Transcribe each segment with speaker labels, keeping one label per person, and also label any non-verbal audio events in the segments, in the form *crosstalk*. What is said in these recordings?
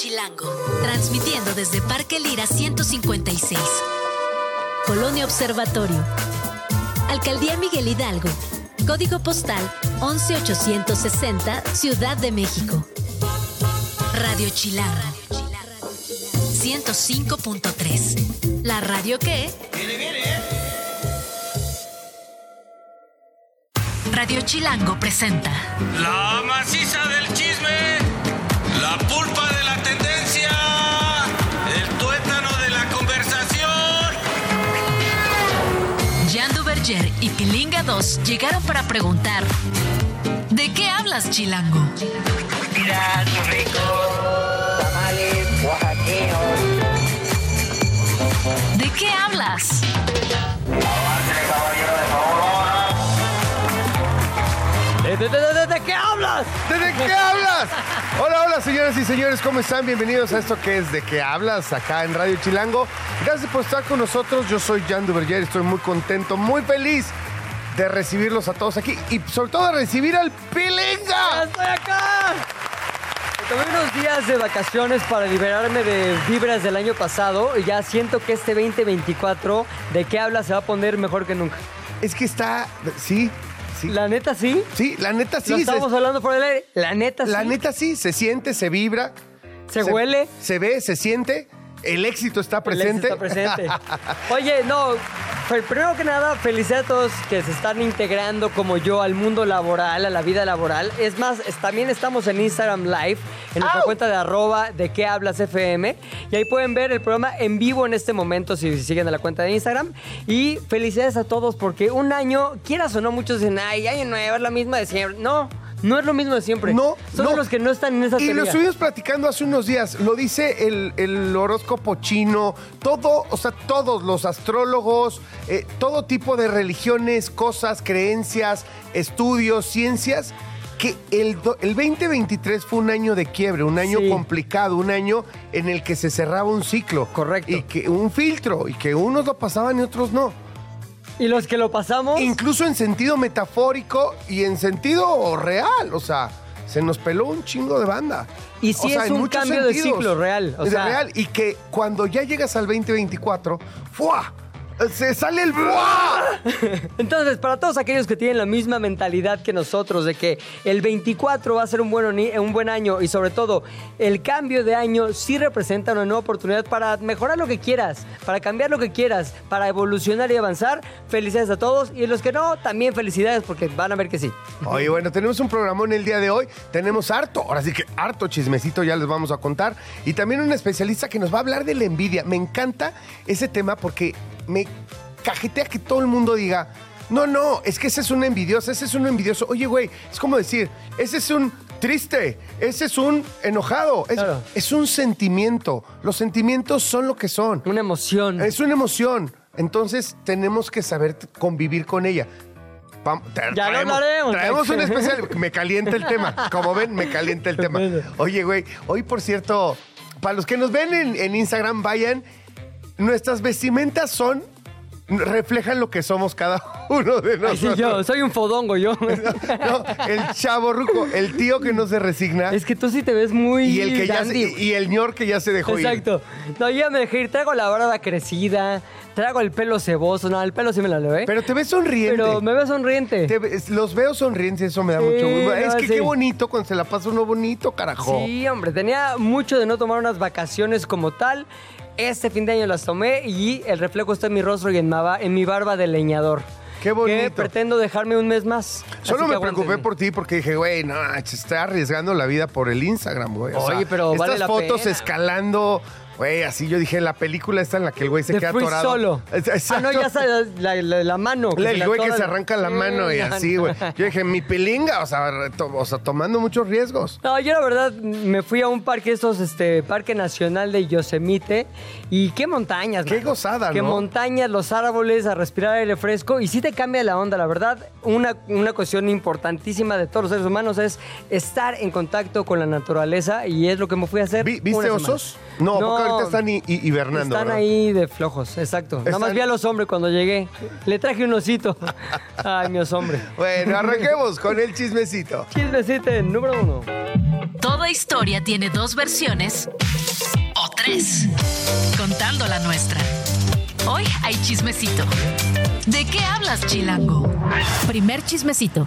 Speaker 1: Chilango, transmitiendo desde Parque Lira 156. Colonia Observatorio. Alcaldía Miguel Hidalgo. Código postal 11860, Ciudad de México. Radio Chilango. 105.3. La radio que... Radio Chilango presenta.
Speaker 2: La maciza del chisme, la pulpa de
Speaker 1: Y Pilinga 2 llegaron para preguntar: ¿De qué hablas, Chilango? ¿De qué hablas?
Speaker 3: Avance, caballero, de favor.
Speaker 4: ¿De, de- de- de- de qué hablas?
Speaker 5: ¿De qué hablas? Hola, hola, señoras y señores, ¿cómo están? Bienvenidos a esto que es De qué hablas acá en Radio Chilango. Gracias por estar con nosotros. Yo soy Jan Duverger, estoy muy contento, muy feliz de recibirlos a todos aquí y sobre todo de recibir al
Speaker 4: ¡Ya
Speaker 5: Pilinga.
Speaker 4: estoy acá! Me tomé unos días de vacaciones para liberarme de vibras del año pasado y ya siento que este 2024, ¿de qué hablas? Se va a poner mejor que nunca.
Speaker 5: Es que está, sí, sí,
Speaker 4: La neta sí.
Speaker 5: sí, la neta
Speaker 4: Lo
Speaker 5: sí. se-
Speaker 4: estábamos hablando por el aire. La neta sí.
Speaker 5: la neta sí, se siente, se vibra.
Speaker 4: Se huele.
Speaker 5: Se ve, se siente. El éxito está
Speaker 4: El ex
Speaker 5: presente.
Speaker 4: está presente. *laughs* Oye, no, primero que nada, felicidades a todos que se están integrando como yo al mundo laboral, a la vida laboral. Es más, es- también estamos en Instagram Live, en nuestra
Speaker 5: ¡Au!
Speaker 4: cuenta de arroba de qué hablas FM. Y ahí pueden ver el programa en vivo en este momento si siguen a la cuenta de Instagram. Y felicidades a todos porque un año, quieras o no, muchos dicen, ay, año nuevo, es la misma de siempre. No, no es lo mismo de siempre.
Speaker 5: No,
Speaker 4: Son
Speaker 5: no.
Speaker 4: los que no están en esa
Speaker 5: Y lo
Speaker 4: teoría.
Speaker 5: estuvimos platicando hace unos días. Lo dice el, el horóscopo chino. Todo, o sea, todos los astrólogos, eh, todo tipo de religiones, cosas, creencias, estudios, ciencias. Que el, do- el 2023 fue un año de quiebre, un año
Speaker 4: Sí.
Speaker 5: complicado, un año en el que se cerraba un ciclo.
Speaker 4: Correcto.
Speaker 5: Y que un filtro, y que unos lo pasaban y otros no.
Speaker 4: Y los que lo pasamos...
Speaker 5: Incluso en sentido metafórico y en sentido real. O sea, se nos peló un chingo de banda.
Speaker 4: Y sí
Speaker 5: O sea,
Speaker 4: es un cambio de
Speaker 5: sentidos.
Speaker 4: ciclo real, o sea-
Speaker 5: real. Y que cuando ya llegas al 2024, ¡fua! Se sale el ¡fua!
Speaker 4: Entonces, para todos aquellos que tienen la misma mentalidad que nosotros de que el 24 va a ser un buen, oni- un buen año y sobre todo el cambio de año sí representa una nueva oportunidad para mejorar lo que quieras, para cambiar lo que quieras, para evolucionar y avanzar, felicidades a todos y los que no, también felicidades porque van a ver que sí.
Speaker 5: Oye, bueno, tenemos un programón el día de hoy. Tenemos harto, ahora sí que harto chismecito ya les vamos a contar. Y también un especialista que nos va a hablar de la envidia. Me encanta ese tema porque me cajetea que todo el mundo diga, no, no, es que ese es un envidioso, ese es un envidioso. Oye, güey, es como decir, ese es un triste, ese es un enojado, es,
Speaker 4: Claro.
Speaker 5: es un sentimiento. Los sentimientos son lo que son.
Speaker 4: Una emoción.
Speaker 5: Es una emoción. Entonces tenemos que saber t- convivir con ella. Vam- tra-
Speaker 4: Ya lo hablaremos.
Speaker 5: Traemos un especial. *laughs* Me calienta el tema. Como ven, me calienta el tema. Oye, güey, hoy por cierto, para los que nos ven en, en Instagram, vayan. Nuestras vestimentas son. reflejan lo que somos cada *laughs* uno de
Speaker 4: Ay,
Speaker 5: nosotros.
Speaker 4: sí, yo soy un fodongo, yo. *laughs*
Speaker 5: No, el chavo ruco, el tío que no se resigna.
Speaker 4: es que tú sí te ves muy
Speaker 5: y el que ya
Speaker 4: dandy,
Speaker 5: se- y el ñor que ya se dejó ir.
Speaker 4: Exacto. No, yo ya me dejé ir. Traigo la barba crecida, traigo el pelo ceboso. No, el pelo sí me leo, ¿eh?
Speaker 5: Pero te ves sonriente.
Speaker 4: Pero me veo sonriente.
Speaker 5: Te los veo sonrientes, eso me da
Speaker 4: Sí,
Speaker 5: mucho gusto. Es que
Speaker 4: sí.
Speaker 5: qué bonito cuando se la pasa uno bonito, carajo.
Speaker 4: Sí, hombre, tenía mucho de no tomar unas vacaciones como tal. Este fin de año las tomé y el reflejo está en mi rostro y en, mi barba de leñador.
Speaker 5: Qué bonito.
Speaker 4: Que pretendo dejarme un mes más.
Speaker 5: Solo me preocupé por ti porque dije, güey, no, se está arriesgando la vida por el Instagram, güey. O
Speaker 4: Oye,
Speaker 5: sea,
Speaker 4: pero
Speaker 5: estas
Speaker 4: vale la
Speaker 5: fotos
Speaker 4: pena.
Speaker 5: escalando, güey, así yo dije, la película esta en la que el güey se
Speaker 4: De
Speaker 5: queda
Speaker 4: Free
Speaker 5: atorado.
Speaker 4: Solo. *laughs* Ah, no, ya sabes, la, la- la mano.
Speaker 5: El
Speaker 4: se
Speaker 5: güey que
Speaker 4: atora
Speaker 5: se
Speaker 4: la-
Speaker 5: arranca la mano y
Speaker 4: Sí,
Speaker 5: así, güey. *laughs* Yo dije, mi pelinga, o sea, to- o sea, tomando muchos riesgos.
Speaker 4: No, yo la verdad me fui a un parque, estos, este, Parque Nacional de Yosemite. Y qué montañas,
Speaker 5: Qué
Speaker 4: mano.
Speaker 5: gozada,
Speaker 4: Qué
Speaker 5: ¿no?
Speaker 4: montañas, los árboles, a respirar aire fresco. Y sí te cambia la onda, la verdad. Una, una cuestión importantísima de todos los seres humanos es estar en contacto con la naturaleza. Y es lo que me fui a hacer.
Speaker 5: Vi- ¿Viste
Speaker 4: una semana.
Speaker 5: osos? No, ¿a poco ahorita están hi- hi- hibernando.
Speaker 4: Están
Speaker 5: ¿verdad?
Speaker 4: ahí de flojos, exacto. Nada más
Speaker 5: Están-
Speaker 4: vi a los hombres cuando llegué. Le traje un osito. *laughs* Ay, mi osombre.
Speaker 5: Bueno, arranquemos con el chismecito.
Speaker 4: Chismecito número uno.
Speaker 1: Toda historia tiene dos versiones o tres, contando la nuestra. Hoy hay chismecito. ¿De qué hablas, Chilango? Primer chismecito.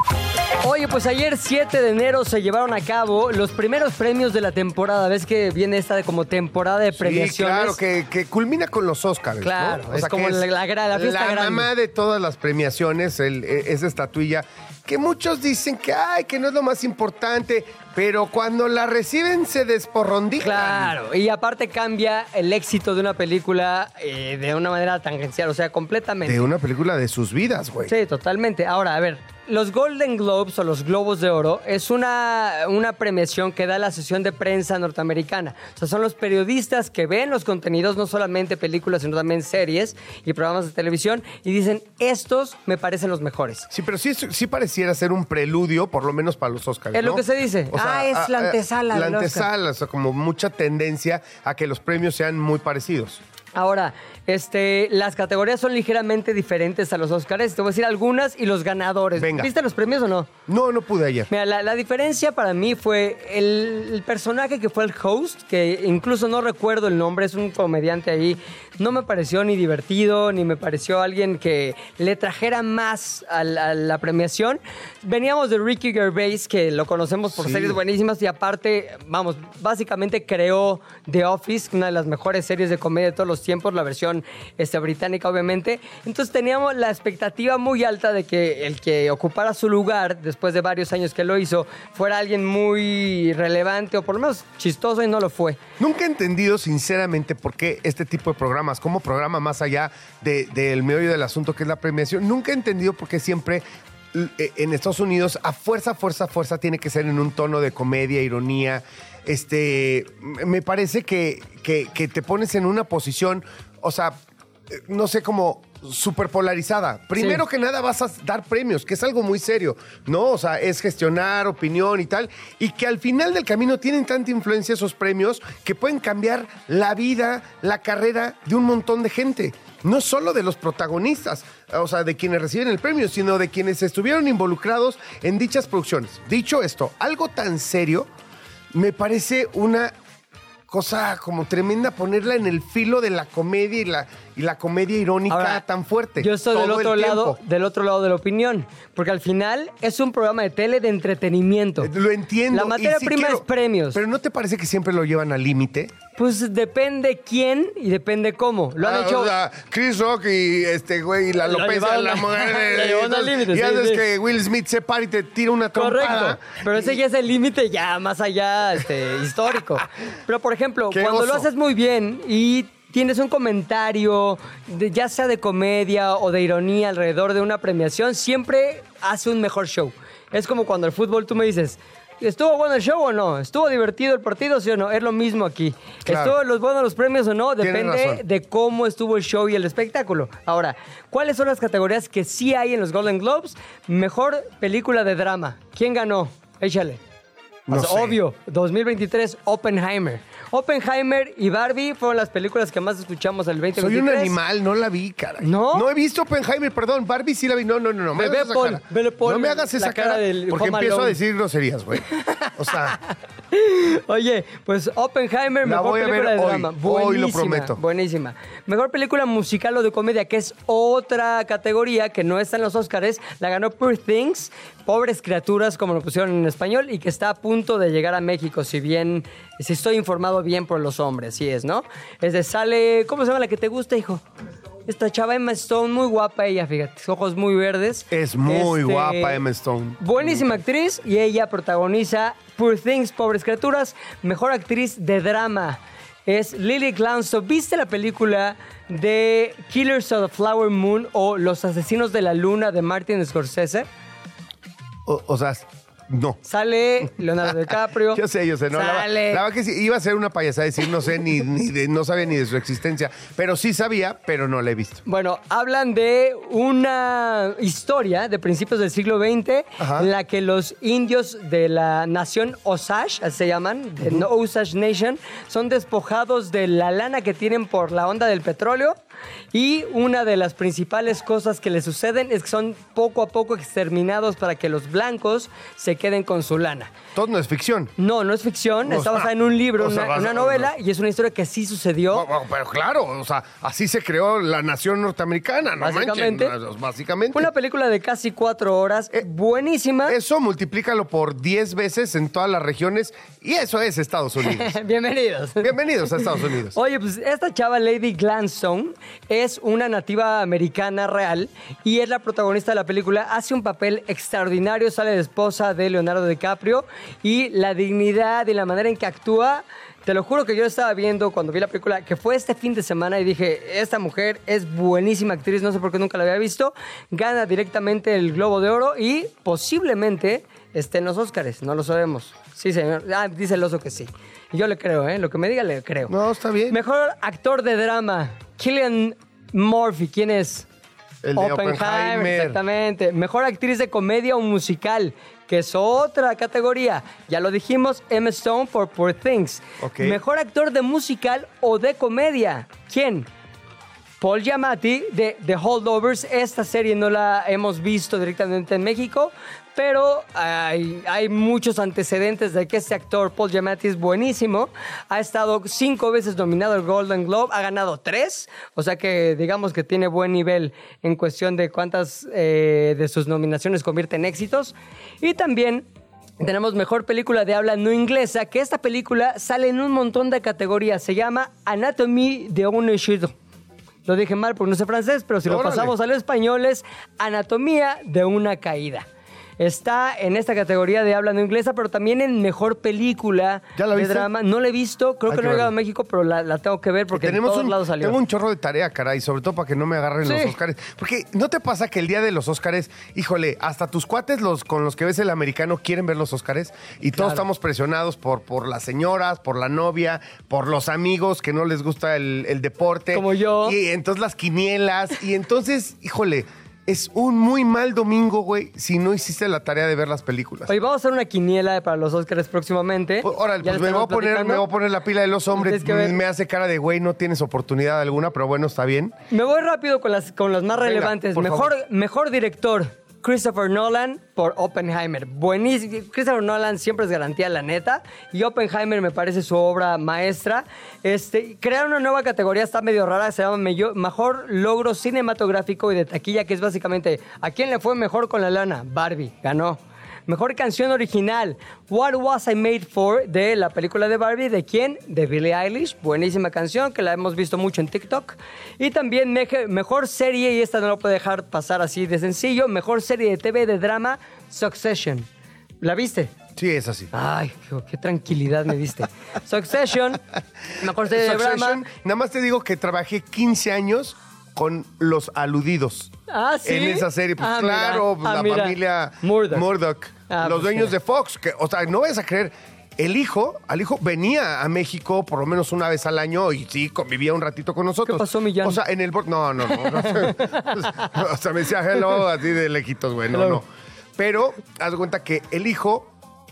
Speaker 4: Oye, pues ayer 7 de enero se llevaron a cabo los primeros premios de la temporada. ¿Ves que viene esta de como temporada de premiaciones?
Speaker 5: Sí, claro, que, que culmina con los Oscars. ¿no?
Speaker 4: Claro, es
Speaker 5: que
Speaker 4: como la- la la fiesta grande.
Speaker 5: mamá de todas las premiaciones, el- e- esa estatuilla, que muchos dicen que, ay, que no es lo más importante, pero cuando la reciben se desporrondijan.
Speaker 4: Claro, y aparte cambia el éxito de una película eh, de una manera tangencial, o sea, completamente.
Speaker 5: De una película de sus vidas, güey.
Speaker 4: Sí, totalmente. Ahora, a ver, los Golden Globes o los Globos de Oro es una, una premiación que da la sesión de prensa norteamericana. O sea, son los periodistas que ven los contenidos, no solamente películas, sino también series y programas de televisión, y dicen, estos me parecen los mejores.
Speaker 5: Sí, pero sí, sí pareciera ser un preludio, por lo menos para los Oscars.
Speaker 4: Es lo que se dice. Ah, es la antesala
Speaker 5: La
Speaker 4: del Oscar.
Speaker 5: antesala, o sea, como mucha tendencia a que los premios sean muy parecidos.
Speaker 4: Ahora, este, las categorías son ligeramente diferentes a los Oscars. Te voy a decir algunas y los ganadores.
Speaker 5: Venga.
Speaker 4: ¿Viste los premios o no?
Speaker 5: No, no pude ayer.
Speaker 4: Mira, la, la diferencia para mí fue el, el personaje que fue el host, que incluso no recuerdo el nombre, es un comediante ahí. No me pareció ni divertido, ni me pareció alguien que le trajera más a la, a la premiación. Veníamos de Ricky Gervais, que lo conocemos por
Speaker 5: Sí.
Speaker 4: series buenísimas y aparte, vamos, básicamente creó The Office, una de las mejores series de comedia de todos los tiempos, la versión este, británica obviamente. Entonces teníamos la expectativa muy alta de que el que ocupara su lugar, después de varios años que lo hizo, fuera alguien muy relevante o por lo menos chistoso y no lo fue.
Speaker 5: Nunca he entendido sinceramente por qué este tipo de programas, como programa más allá de- del meollo del asunto que es la premiación, nunca he entendido por qué siempre eh, en Estados Unidos a fuerza, fuerza, fuerza tiene que ser en un tono de comedia, ironía. Este, me parece que, que- te pones en una posición, o sea, eh, no sé, como súper polarizada. Primero
Speaker 4: Sí.
Speaker 5: que nada vas a dar premios, que es algo muy serio, ¿no? O sea, es gestionar opinión y tal, y que al final del camino tienen tanta influencia esos premios que pueden cambiar la vida, la carrera de un montón de gente. No solo de los protagonistas, o sea, de quienes reciben el premio, sino de quienes estuvieron involucrados en dichas producciones. Dicho esto, algo tan serio me parece una cosa como tremenda ponerla en el filo de la comedia y la, y la comedia irónica
Speaker 4: Ahora,
Speaker 5: tan fuerte.
Speaker 4: Yo estoy del otro lado, del otro lado de la opinión, porque al final es un programa de tele de entretenimiento.
Speaker 5: Eh, Lo entiendo.
Speaker 4: La
Speaker 5: y
Speaker 4: materia
Speaker 5: sí
Speaker 4: prima
Speaker 5: quiero-
Speaker 4: es premios.
Speaker 5: Pero ¿no te parece que siempre lo llevan al límite?
Speaker 4: Pues depende quién y depende cómo. Lo han
Speaker 5: Ah,
Speaker 4: hecho.
Speaker 5: o sea, Chris Rock y este güey, la
Speaker 4: Lo
Speaker 5: López,
Speaker 4: llevaron
Speaker 5: la
Speaker 4: a-
Speaker 5: mujer. *laughs*
Speaker 4: llevaron al límite,
Speaker 5: Y
Speaker 4: sí, sí.
Speaker 5: que Will Smith se para y te tira una trompada.
Speaker 4: Correcto. Pero ese ya es el límite ya más allá este, histórico. *laughs* Pero, por ejemplo,
Speaker 5: Qué
Speaker 4: cuando lo haces muy bien y tienes un comentario, de- ya sea de comedia o de ironía alrededor de una premiación, siempre hace un mejor show. Es como cuando el fútbol tú me dices... ¿Estuvo bueno el show o no? ¿Estuvo divertido el partido, sí o no? Es lo mismo aquí.
Speaker 5: Claro.
Speaker 4: ¿Estuvo los buenos los premios o no? Depende de cómo estuvo el show y el espectáculo. Ahora, ¿cuáles son las categorías que sí hay en los Golden Globes? Mejor película de drama. ¿Quién ganó? Échale.
Speaker 5: No
Speaker 4: O sea,
Speaker 5: sé.
Speaker 4: Obvio, 2023, Oppenheimer. Oppenheimer y Barbie fueron las películas que más escuchamos el 2023.
Speaker 5: Soy un animal, no la vi, caray.
Speaker 4: ¿No?
Speaker 5: No he visto Oppenheimer, perdón. Barbie sí la vi. No, no, no, no. me hagas esa
Speaker 4: Paul,
Speaker 5: cara.
Speaker 4: Paul,
Speaker 5: no me hagas esa
Speaker 4: cara
Speaker 5: cara,
Speaker 4: del
Speaker 5: porque
Speaker 4: Home
Speaker 5: empiezo a decir groserías, güey. O sea, *laughs*
Speaker 4: Oye, pues Oppenheimer,
Speaker 5: La
Speaker 4: mejor
Speaker 5: voy a ver
Speaker 4: película de
Speaker 5: hoy.
Speaker 4: drama.
Speaker 5: Hoy lo prometo.
Speaker 4: Buenísima. Mejor película musical o de comedia, que es otra categoría que no está en los Oscars. La ganó Poor Things, Pobres Criaturas, como lo pusieron en español, y que está a punto de llegar a México, si bien, si estoy informado bien por los hombres, sí es, ¿no? Es de sale, ¿cómo se llama la que te gusta, hijo? Esta chava Emma Stone, muy guapa ella, fíjate, ojos muy verdes.
Speaker 5: es muy
Speaker 4: Este,
Speaker 5: guapa Emma Stone.
Speaker 4: Buenísima actriz y ella protagoniza Poor Things, Pobres Criaturas. Mejor actriz de drama es Lily Gladstone. ¿Viste la película de Killers of the Flower Moon o Los Asesinos de la Luna de Martin Scorsese?
Speaker 5: O, o sea, No.
Speaker 4: Sale Leonardo DiCaprio. *laughs*
Speaker 5: Yo sé, yo sé. No,
Speaker 4: Sale.
Speaker 5: la que sí, iba a ser una payasada decir, no sé, ni, ni de- no sabía ni de su existencia. Pero sí sabía, pero no la he visto.
Speaker 4: Bueno, hablan de una historia de principios del siglo XX
Speaker 5: Ajá.
Speaker 4: en la que los indios de la nación Osage, así se llaman, de Osage Nation, son despojados de la lana que tienen por la onda del petróleo y una de las principales cosas que les suceden es que son poco a poco exterminados para que los blancos se queden con su lana.
Speaker 5: Todo no es ficción.
Speaker 4: No, no es ficción,
Speaker 5: O
Speaker 4: está
Speaker 5: sea,
Speaker 4: basada en un libro,
Speaker 5: o sea,
Speaker 4: una, novela y es una historia que sí sucedió.
Speaker 5: Bueno, Pero claro, o sea, así se creó la nación norteamericana, no
Speaker 4: Básicamente.
Speaker 5: manchen, básicamente.
Speaker 4: Una película de casi cuatro horas, buenísima.
Speaker 5: Eso multiplícalo por 10 veces en todas las regiones y eso es Estados Unidos. *laughs*
Speaker 4: Bienvenidos.
Speaker 5: Bienvenidos a Estados Unidos.
Speaker 4: Oye, pues esta chava Lady Glanstone es una nativa americana real y es la protagonista de la película. Hace un papel extraordinario, sale de esposa de Leonardo DiCaprio y la dignidad y la manera en que actúa. Te lo juro que yo estaba viendo cuando vi la película, que fue este fin de semana y dije, esta mujer es buenísima actriz, no sé por qué nunca la había visto. Gana directamente el Globo de Oro y posiblemente esté en los Óscares, no lo sabemos. Sí, señor. Ah, dice el oso que sí. Yo le creo, ¿eh? Lo que me diga le creo.
Speaker 5: No, está bien.
Speaker 4: Mejor actor de drama, Killian Murphy, ¿quién es?
Speaker 5: El de Oppenheimer.
Speaker 4: exactamente. Mejor actriz de comedia o musical, que es otra categoría. Ya lo dijimos, Emma Stone por Poor Things.
Speaker 5: Ok.
Speaker 4: Mejor actor de musical o de comedia, ¿quién? Paul Giamatti de The Holdovers. Esta serie no la hemos visto directamente en México, pero hay, hay muchos antecedentes de que este actor, Paul Giamatti, es buenísimo. Ha estado cinco veces nominado al Golden Globe, ha ganado tres, o sea que digamos que tiene buen nivel en cuestión de cuántas eh, de sus nominaciones convierte en éxitos. Y también tenemos mejor película de habla no inglesa, que esta película sale en un montón de categorías. Se llama Anatomy de un Ishido. Lo dije mal porque no sé francés, pero si lo pasamos al español es Anatomía de una caída. Está en esta categoría de habla no inglesa, pero también en mejor película
Speaker 5: ¿Ya la
Speaker 4: de
Speaker 5: viste?
Speaker 4: drama. No la he visto, creo
Speaker 5: Hay
Speaker 4: que
Speaker 5: que
Speaker 4: no he llegado a. México, pero la, la tengo que ver porque en todos
Speaker 5: un,
Speaker 4: lados salió.
Speaker 5: tengo un chorro de tarea, caray, sobre todo para que no me agarren
Speaker 4: Sí.
Speaker 5: los Óscares. Porque ¿no te pasa que el día de los Óscares, híjole, hasta tus cuates los con los que ves el americano quieren ver los Óscares y todos
Speaker 4: Claro.
Speaker 5: estamos presionados por, por las señoras, por la novia, por los amigos que no les gusta el, el deporte.
Speaker 4: Como yo.
Speaker 5: Y entonces las quinielas. Y entonces, híjole, es un muy mal domingo, güey, si no hiciste la tarea de ver las películas.
Speaker 4: Oye, vamos a hacer una quiniela para los Oscars próximamente.
Speaker 5: Pues, Órale, pues me voy, a poner, me voy a poner la pila de los hombres.
Speaker 4: Que.
Speaker 5: Me hace cara de güey, no tienes oportunidad alguna, pero bueno, está bien.
Speaker 4: Me voy rápido con las, con las más
Speaker 5: Venga,
Speaker 4: relevantes. Mejor,
Speaker 5: favor.
Speaker 4: mejor director, Christopher Nolan por Oppenheimer. Buenísimo. Christopher Nolan siempre es garantía, la neta. Y Oppenheimer me parece su obra maestra. Este, crearon una nueva categoría, está medio rara, se llama Mejor Logro Cinematográfico y de Taquilla, que es básicamente ¿a quién le fue mejor con la lana? Barbie, ganó. Mejor canción original, What Was I Made For, de la película de Barbie. ¿De quién? De Billie Eilish. Buenísima canción que la hemos visto mucho en TikTok. Y también mejor serie, y esta no lo puedo dejar pasar así de sencillo, mejor serie de TV de drama, Succession. ¿La viste?
Speaker 5: Sí, es así.
Speaker 4: Ay, qué, tranquilidad me diste. Succession, mejor serie de drama.
Speaker 5: Nada más te digo que trabajé 15 años con los aludidos.
Speaker 4: Ah, ¿sí?
Speaker 5: En esa serie, pues
Speaker 4: Ah, mira.
Speaker 5: claro,
Speaker 4: Ah,
Speaker 5: la
Speaker 4: mira.
Speaker 5: familia
Speaker 4: Murdoch.
Speaker 5: Murdoch,
Speaker 4: Ah,
Speaker 5: los
Speaker 4: pues,
Speaker 5: dueños
Speaker 4: mira.
Speaker 5: de Fox, que, o sea, no vayas a creer, el hijo, al hijo venía a México por lo menos una vez al año y sí, convivía un ratito con nosotros.
Speaker 4: ¿Qué pasó, Millán?
Speaker 5: O sea, en el... No, no, no. no. *laughs* o sea, me decía hello así de lejitos, güey, no,
Speaker 4: Hello.
Speaker 5: no. Pero, haz de cuenta que el hijo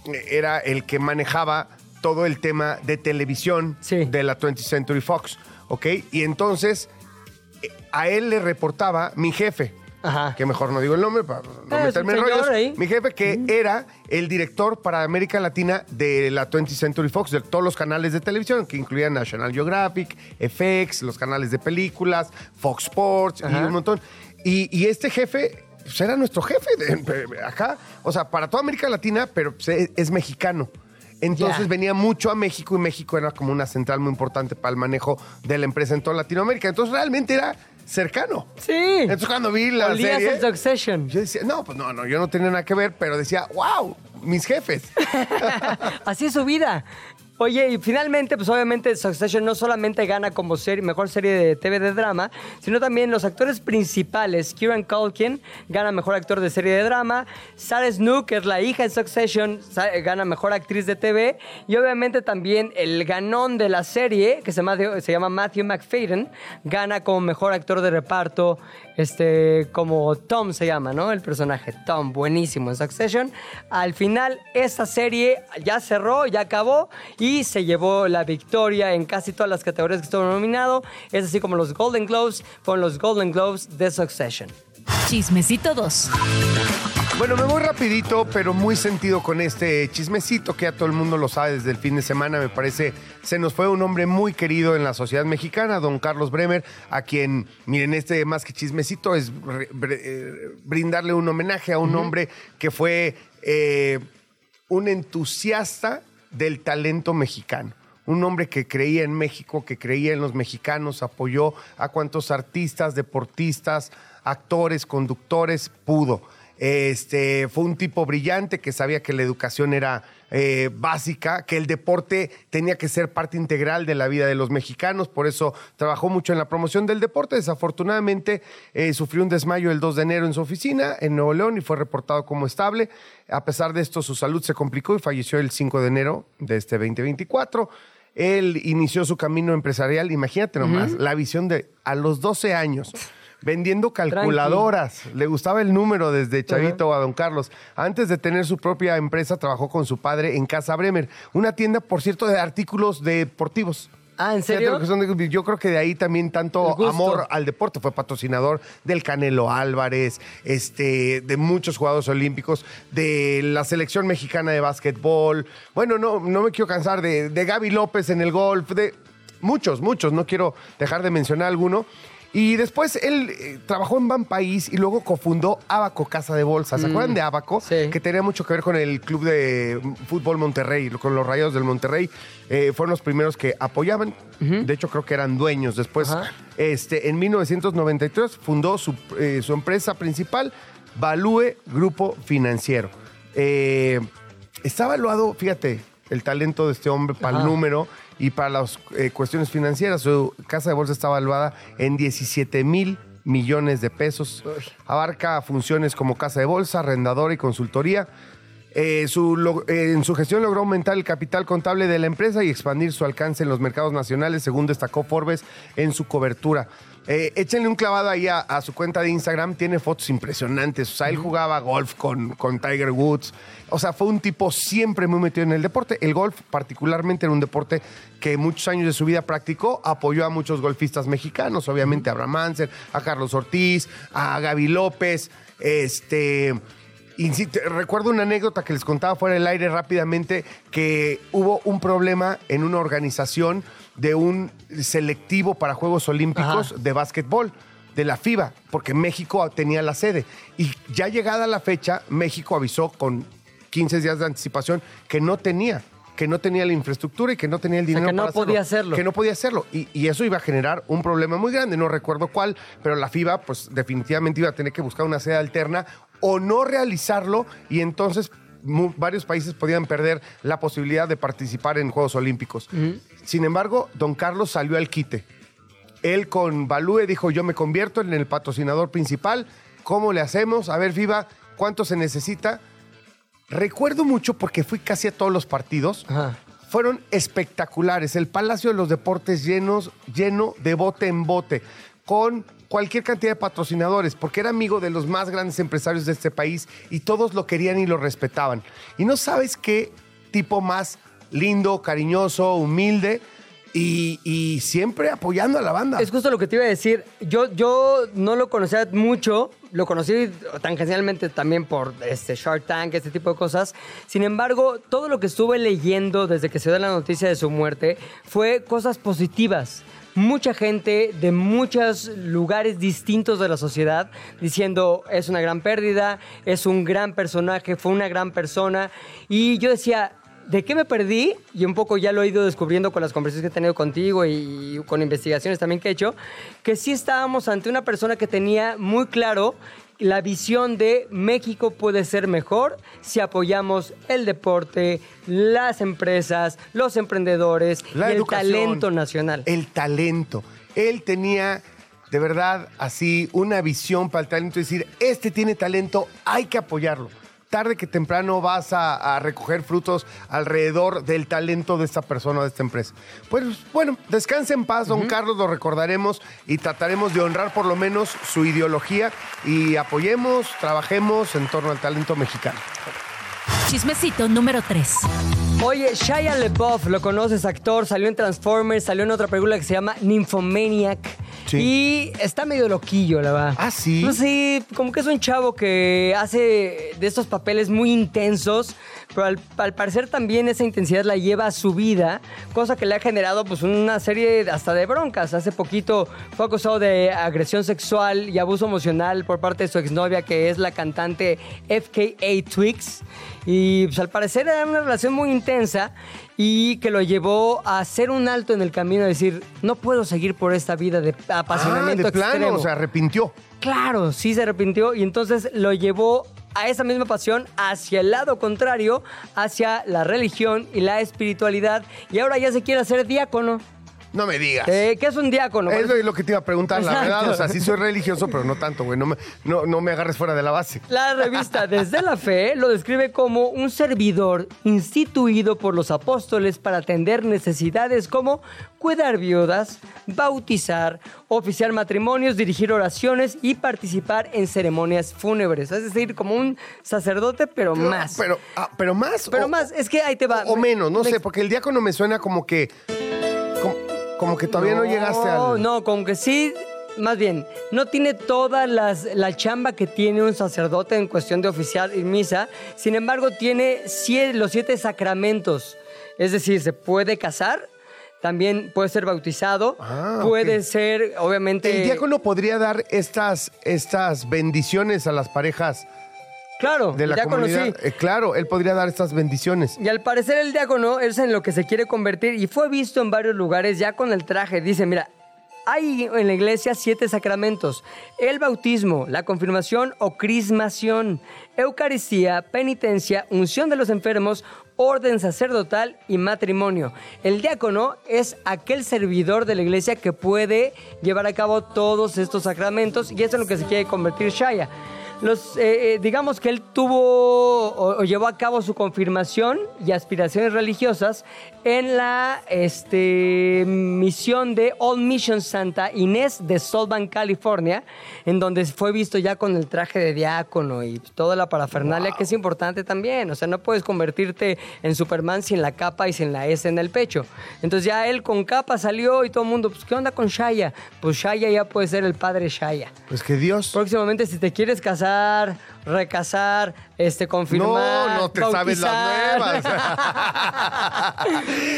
Speaker 5: eh, era el que manejaba todo el tema de televisión
Speaker 4: Sí.
Speaker 5: de la 20th Century Fox, ¿ok? Y entonces a él le reportaba mi jefe,
Speaker 4: Ajá.
Speaker 5: que mejor no digo el nombre para no
Speaker 4: Ah,
Speaker 5: meterme en rollos,
Speaker 4: ahí.
Speaker 5: mi jefe que era el director para América Latina de la 20th Century Fox, de todos los canales de televisión, que incluían National Geographic, FX, los canales de películas, Fox Sports y un montón. Y, y este jefe pues, era nuestro jefe de, de- acá, o sea, para toda América Latina, pero pues, es, es mexicano. Entonces venía mucho a México y México era como una central muy importante para el manejo de la empresa en toda Latinoamérica. Entonces realmente era cercano.
Speaker 4: Sí.
Speaker 5: Entonces cuando vi la
Speaker 4: Olías
Speaker 5: serie,
Speaker 4: el Succession.
Speaker 5: yo decía, no, pues no, no, yo no tenía nada que ver, pero decía, wow, mis jefes. *laughs*
Speaker 4: Así es su vida. Oye, y finalmente, pues obviamente Succession no solamente gana como serie, mejor serie de TV de drama, sino también los actores principales. Kieran Culkin gana mejor actor de serie de drama. Sarah Snook, que es la hija de Succession, sa- gana mejor actriz de TV. Y obviamente también el ganón de la serie, que se llama, se llama Matthew McFadden, gana como mejor actor de reparto, este, como Tom se llama, ¿no? El personaje Tom, buenísimo en Succession. Al final, esta serie ya cerró, ya acabó y se llevó la victoria en casi todas las categorías que estuvo nominado. Es así como los Golden Globes, con los Golden Globes de Succession.
Speaker 1: Chismecito 2.
Speaker 5: Bueno, me voy rapidito, pero muy sentido con este chismecito que ya todo el mundo lo sabe desde el fin de semana. Me parece, se nos fue un hombre muy querido en la sociedad mexicana, don Carlos Bremer, a quien, miren, este más que chismecito es eh, brindarle un homenaje a un hombre que fue eh, un entusiasta del talento mexicano. Un hombre que creía en México, que creía en los mexicanos, apoyó a cuantos artistas, deportistas, actores, conductores pudo. Este, fue un tipo brillante que sabía que la educación era eh, básica, que el deporte tenía que ser parte integral de la vida de los mexicanos, por eso trabajó mucho en la promoción del deporte. Desafortunadamente eh, sufrió un desmayo el 2 de enero en su oficina en Nuevo León y fue reportado como estable. A pesar de esto, su salud se complicó y falleció el 5 de enero de este 2024. Él inició su camino empresarial, imagínate nomás, la visión de a los 12 años. Vendiendo calculadoras. Le gustaba el número desde chavito a don Carlos. Antes de tener su propia empresa, trabajó con su padre en Casa Bremer. Una tienda, por cierto, de artículos deportivos.
Speaker 4: Ah, ¿en serio?
Speaker 5: yo creo que de ahí también tanto amor al deporte. Fue patrocinador del Canelo Álvarez, este, de muchos jugadores olímpicos, de la selección mexicana de básquetbol. Bueno, no, no me quiero cansar de, de Gaby López en el golf, de muchos, muchos. No quiero dejar de mencionar alguno. Y después él eh, trabajó en Ban País y luego cofundó Abaco Casa de Bolsa. ¿Se acuerdan de Abaco?
Speaker 4: Mm. Sí.
Speaker 5: Que tenía mucho que ver con el club de fútbol Monterrey, con los Rayados del Monterrey. Eh, fueron los primeros que apoyaban. De hecho, creo que eran dueños. Después,
Speaker 4: Ajá.
Speaker 5: este, en 1993, fundó su, eh, su empresa principal, Value Grupo Financiero. Está evaluado, fíjate, el talento de este hombre para el número y para las eh, cuestiones financieras. Su casa de bolsa está evaluada en 17 mil millones de pesos. Abarca funciones como casa de bolsa, arrendadora y consultoría. Eh, su lo- eh, en su gestión logró aumentar el capital contable de la empresa y expandir su alcance en los mercados nacionales, según destacó Forbes en su cobertura. Eh, échenle un clavado ahí a, a su cuenta de Instagram, tiene fotos impresionantes. O sea, él jugaba golf con, con Tiger Woods. O sea, fue un tipo siempre muy metido en el deporte. El golf, particularmente, era un deporte que muchos años de su vida practicó, apoyó a muchos golfistas mexicanos, obviamente a Abraham a Carlos Ortiz, a Gaby López, este. Te- recuerdo una anécdota que les contaba fuera del aire rápidamente, que hubo un problema en una organización de un selectivo para Juegos Olímpicos
Speaker 4: Ajá.
Speaker 5: de básquetbol, de la FIBA, porque México tenía la sede. Y ya llegada la fecha, México avisó con 15 días de anticipación que no tenía que no tenía la infraestructura y que no tenía el
Speaker 4: sea,
Speaker 5: dinero
Speaker 4: que no
Speaker 5: para
Speaker 4: podía hacerlo.
Speaker 5: Que no podía hacerlo. Y, y eso iba a generar un problema muy grande. No recuerdo cuál, pero la FIBA, pues definitivamente iba a tener que buscar una sede alterna o no realizarlo y entonces varios países podían perder la posibilidad de participar en Juegos Olímpicos. Sin embargo, don Carlos salió al quite. Él con Balúe dijo, yo me convierto en el patrocinador principal. ¿Cómo le hacemos? A ver, FIBA, ¿cuánto se necesita? Recuerdo mucho porque fui casi a todos los partidos.
Speaker 4: Ajá.
Speaker 5: Fueron espectaculares. El Palacio de los Deportes llenos, lleno de bote en bote, con cualquier cantidad de patrocinadores, porque era amigo de los más grandes empresarios de este país y todos lo querían y lo respetaban. Y no sabes qué tipo más lindo, cariñoso, humilde y, siempre apoyando a la banda.
Speaker 4: Es justo lo que te iba a decir. Yo, yo no lo conocía mucho, lo conocí tangencialmente también por este Shark Tank, este tipo de cosas. Sin embargo, todo lo que estuve leyendo desde que se dio la noticia de su muerte fue cosas positivas. Mucha gente de muchos lugares distintos de la sociedad diciendo es una gran pérdida, es un gran personaje, fue una gran persona. Y yo decía, ¿De qué me perdí? Y un poco ya lo he ido descubriendo con las conversaciones que he tenido contigo y con investigaciones también que he hecho, que sí estábamos ante una persona que tenía muy claro la visión de México puede ser mejor si apoyamos el deporte, las empresas, los emprendedores
Speaker 5: La
Speaker 4: y el talento nacional.
Speaker 5: El talento. Él tenía, de verdad, así una visión para el talento. Decir, este tiene talento, hay que apoyarlo. Tarde que temprano vas a, a recoger frutos alrededor del talento de esta persona, de esta empresa. Pues bueno, descanse en paz, don Carlos, lo recordaremos y trataremos de honrar por lo menos su ideología y apoyemos, trabajemos en torno al talento mexicano.
Speaker 1: Chismecito número 3.
Speaker 4: Oye, Shia LaBeouf, lo conoces, actor, salió en Transformers, salió en otra película que se llama Nymphomaniac.
Speaker 5: Sí.
Speaker 4: Y está medio loquillo, la verdad.
Speaker 5: Ah, ¿sí?
Speaker 4: No sé, como que es un chavo que hace de estos papeles muy intensos, pero al, al parecer también esa intensidad la lleva a su vida, cosa que le ha generado pues una serie hasta de broncas. Hace poquito fue acusado de agresión sexual y abuso emocional por parte de su exnovia, que es la cantante FKA Twigs. Y pues, al parecer era una relación muy intensa y que lo llevó a hacer un alto en el camino, a decir, no puedo seguir por esta vida de
Speaker 5: Ah,
Speaker 4: apasionamiento
Speaker 5: de plano,
Speaker 4: extremo.
Speaker 5: se arrepintió.
Speaker 4: Claro, sí se arrepintió y entonces lo llevó a esa misma pasión hacia el lado contrario, hacia la religión y la espiritualidad y ahora ya se quiere hacer diácono.
Speaker 5: No me digas.
Speaker 4: Eh, ¿Qué es un diácono?
Speaker 5: Eso es lo que te iba a preguntar, la
Speaker 4: Exacto.
Speaker 5: verdad. O sea, sí soy religioso, pero no tanto, güey. No me, no, no me agarres fuera de la base.
Speaker 4: La revista Desde la Fe lo describe como un servidor instituido por los apóstoles para atender necesidades como cuidar viudas, bautizar, oficiar matrimonios, dirigir oraciones y participar en ceremonias fúnebres. Es decir, como un sacerdote, pero más.
Speaker 5: Pero, ah, pero más.
Speaker 4: Pero
Speaker 5: o-
Speaker 4: más, es que ahí te va.
Speaker 5: O menos, no
Speaker 4: Me-
Speaker 5: sé, porque el diácono me suena como que. Como, que todavía no, llegaste
Speaker 4: No,
Speaker 5: al.
Speaker 4: no, como que sí. Más bien, no tiene toda las, la chamba que tiene un sacerdote en cuestión de oficiar y misa. Sin embargo, tiene sie- los siete sacramentos. Es decir, se puede casar, también puede ser bautizado,
Speaker 5: Ah,
Speaker 4: puede ser, obviamente.
Speaker 5: El diácono podría dar estas, estas bendiciones a las parejas
Speaker 4: Claro,
Speaker 5: de
Speaker 4: el
Speaker 5: la
Speaker 4: diácono
Speaker 5: comunidad.
Speaker 4: sí.
Speaker 5: Eh, claro, él podría dar estas bendiciones.
Speaker 4: Y al parecer el diácono es en lo que se quiere convertir y fue visto en varios lugares ya con el traje. Dice, mira, hay en la iglesia siete sacramentos. El bautismo, la confirmación o crismación, Eucaristía, penitencia, unción de los enfermos, orden sacerdotal y matrimonio. El diácono es aquel servidor de la iglesia que puede llevar a cabo todos estos sacramentos y eso es en lo que se quiere convertir Shaya. Los, eh, eh, digamos que él tuvo o, o llevó a cabo su confirmación y aspiraciones religiosas en la este, misión de All Mission Santa Inés de Solvang, California, en donde fue visto ya con el traje de diácono y toda la parafernalia que es importante también. O sea, no puedes convertirte en Superman sin la capa y sin la S en el pecho. Entonces ya él con capa salió y todo el mundo, pues ¿qué onda con Shaya? Pues Shaya ya puede ser el padre Shaya.
Speaker 5: Pues que Dios.
Speaker 4: Próximamente, si te quieres casar, recasar, este, confirmar.
Speaker 5: No, no te sabes las
Speaker 4: bautizar.
Speaker 5: nuevas. *laughs*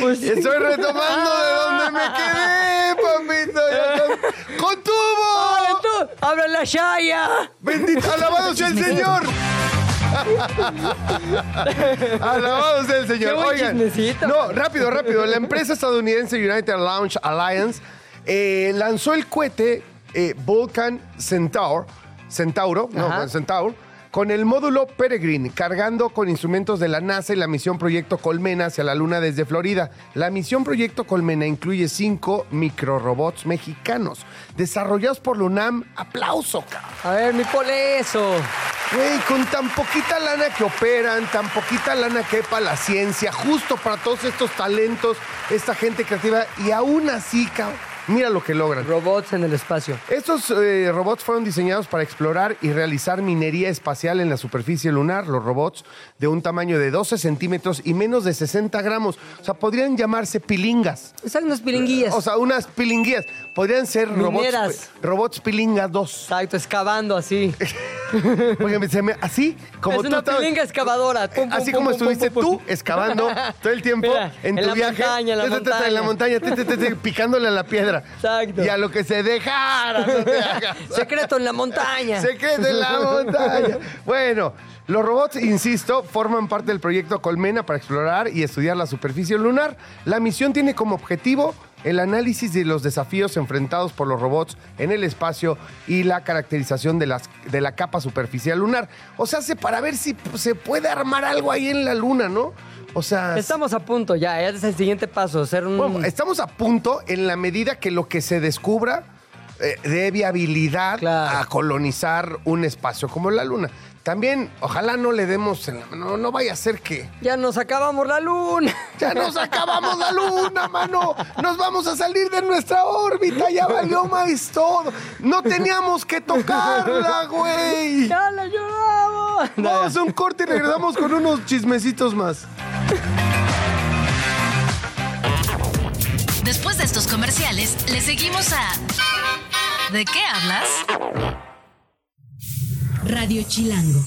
Speaker 4: Pues.
Speaker 5: Estoy retomando de donde me quedé, papito. Ya *laughs* con-
Speaker 4: ¡Ay,
Speaker 5: ¡Contuvo!
Speaker 4: tú! ¡Habla la Shaya!
Speaker 5: Bendito, alabado sea el *laughs* Señor. alabado sea el Señor. Oigan,
Speaker 4: chismecito.
Speaker 5: no, rápido, rápido. La empresa estadounidense United Launch Alliance eh, lanzó el cohete eh, Vulcan Centaur, Centauro, no. Centaur, con el módulo Peregrine, cargando con instrumentos de la NASA y la misión Proyecto Colmena hacia la Luna desde Florida. La misión Proyecto Colmena incluye cinco microrobots mexicanos, desarrollados por la UNAM. ¡Aplauso, cabrón!
Speaker 4: A ver, mi pole eso.
Speaker 5: Güey, con tan poquita lana que operan, tan poquita lana que para la ciencia, justo para todos estos talentos, esta gente creativa, y aún así, cabrón, mira lo que logran.
Speaker 4: Robots en el espacio.
Speaker 5: Estos eh, robots fueron diseñados para explorar y realizar minería espacial en la superficie lunar. Los robots de un tamaño de 12 centímetros y menos de 60 gramos. O sea, podrían llamarse pilingas.
Speaker 4: Están unas pilinguillas.
Speaker 5: O sea, unas pilinguías. Podrían ser robots,
Speaker 4: Mineras.
Speaker 5: robots pilinga 2.
Speaker 4: Exacto, excavando así. *laughs*
Speaker 5: Oigan, se me- así como
Speaker 4: es
Speaker 5: tú
Speaker 4: una
Speaker 5: estabas-
Speaker 4: pilinga excavadora. Pum, pum,
Speaker 5: Así
Speaker 4: pum,
Speaker 5: como
Speaker 4: pum,
Speaker 5: estuviste
Speaker 4: pum, pum.
Speaker 5: tú excavando *laughs* todo el tiempo
Speaker 4: Mira,
Speaker 5: en
Speaker 4: en
Speaker 5: tu
Speaker 4: la
Speaker 5: viaje.
Speaker 4: montaña, en la
Speaker 5: Te, te, te, te, En la montaña, te, te, te, te, picándole a la piedra.
Speaker 4: Exacto.
Speaker 5: Y a lo que se dejara. no te hagas. *laughs*
Speaker 4: Secreto en la montaña.
Speaker 5: Secreto en la montaña. Bueno, Los robots, insisto, forman parte del proyecto Colmena para explorar y estudiar la superficie lunar. La misión tiene como objetivo el análisis de los desafíos enfrentados por los robots en el espacio y la caracterización de, las, de la capa superficial lunar. O sea, para ver si se puede armar algo ahí en la luna, ¿no? O sea,
Speaker 4: Estamos a punto ya, ese es el siguiente paso, ser un...
Speaker 5: bueno, estamos a punto en la medida que lo que se descubra eh, dé viabilidad
Speaker 4: Claro.
Speaker 5: a colonizar un espacio como la luna. También, ojalá no le demos, en la- no, no vaya a ser que
Speaker 4: Ya nos acabamos la luna.
Speaker 5: ya nos acabamos la luna, mano. Nos vamos a salir de nuestra órbita, ya valió más todo. No teníamos que tocarla, güey.
Speaker 4: ya la lloramos.
Speaker 5: Vamos a un corte y regresamos con unos chismecitos más.
Speaker 1: Después de estos comerciales, le seguimos a ¿De qué hablas?
Speaker 6: Radio Chilango.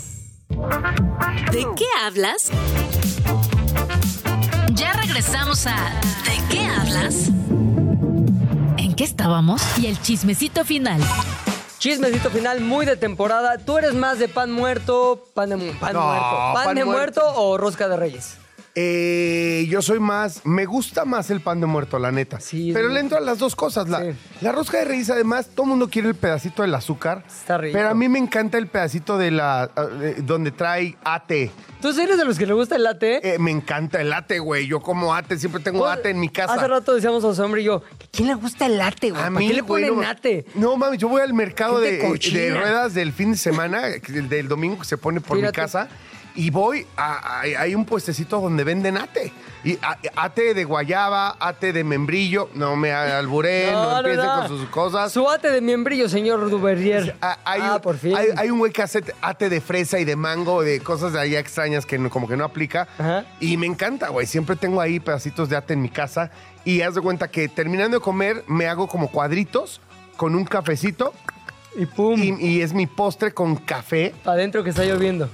Speaker 6: ¿De qué hablas?
Speaker 1: Ya regresamos a ¿De qué hablas? ¿En qué estábamos?
Speaker 6: Y el chismecito final.
Speaker 4: Chismecito final muy de temporada. ¿Tú eres más de pan muerto, pan de, pan
Speaker 5: No,
Speaker 4: muerto, pan,
Speaker 5: pan
Speaker 4: de
Speaker 5: muerto.
Speaker 4: muerto o rosca de reyes?
Speaker 5: Eh, yo soy más, me gusta más el pan de muerto, la neta.
Speaker 4: Sí,
Speaker 5: pero le entro a las dos cosas. La,
Speaker 4: Sí.
Speaker 5: la rosca de reyes, además, todo el mundo quiere el pedacito del azúcar.
Speaker 4: Está rico.
Speaker 5: Pero a mí me encanta el pedacito de la, eh, donde trae ate.
Speaker 4: ¿Tú eres de los que le gusta el latte?
Speaker 5: Eh, me encanta el ate, güey. Yo como ate, siempre tengo ate en mi casa.
Speaker 4: Hace rato decíamos a su hombre y yo, ¿que ¿quién le gusta el latte, güey?
Speaker 5: A
Speaker 4: ¿Por
Speaker 5: mí,
Speaker 4: qué le
Speaker 5: güey,
Speaker 4: ponen
Speaker 5: no,
Speaker 4: latte?
Speaker 5: No, mami, yo voy al mercado de, ruedas del fin de semana, *laughs* del, del domingo que se pone por mi casa, y voy a, a- hay un puestecito donde venden ate. Y a- ate de guayaba, ate de membrillo, no me alburé, *laughs* no, empiecen con sus cosas.
Speaker 4: Su ate de miembrillo, señor Duverrier.
Speaker 5: Ah, hay,
Speaker 4: ah,
Speaker 5: un-
Speaker 4: por fin.
Speaker 5: Hay, hay un güey que hace ate de fresa y de mango, de cosas de allá extrañas que no- como que no aplica.
Speaker 4: Ajá.
Speaker 5: Y me encanta, güey. Siempre tengo ahí pedacitos de ate en mi casa. Y haz de cuenta que terminando de comer, me hago como cuadritos con un cafecito.
Speaker 4: y pum,
Speaker 5: Y, y es mi postre con café.
Speaker 4: para adentro que está lloviendo.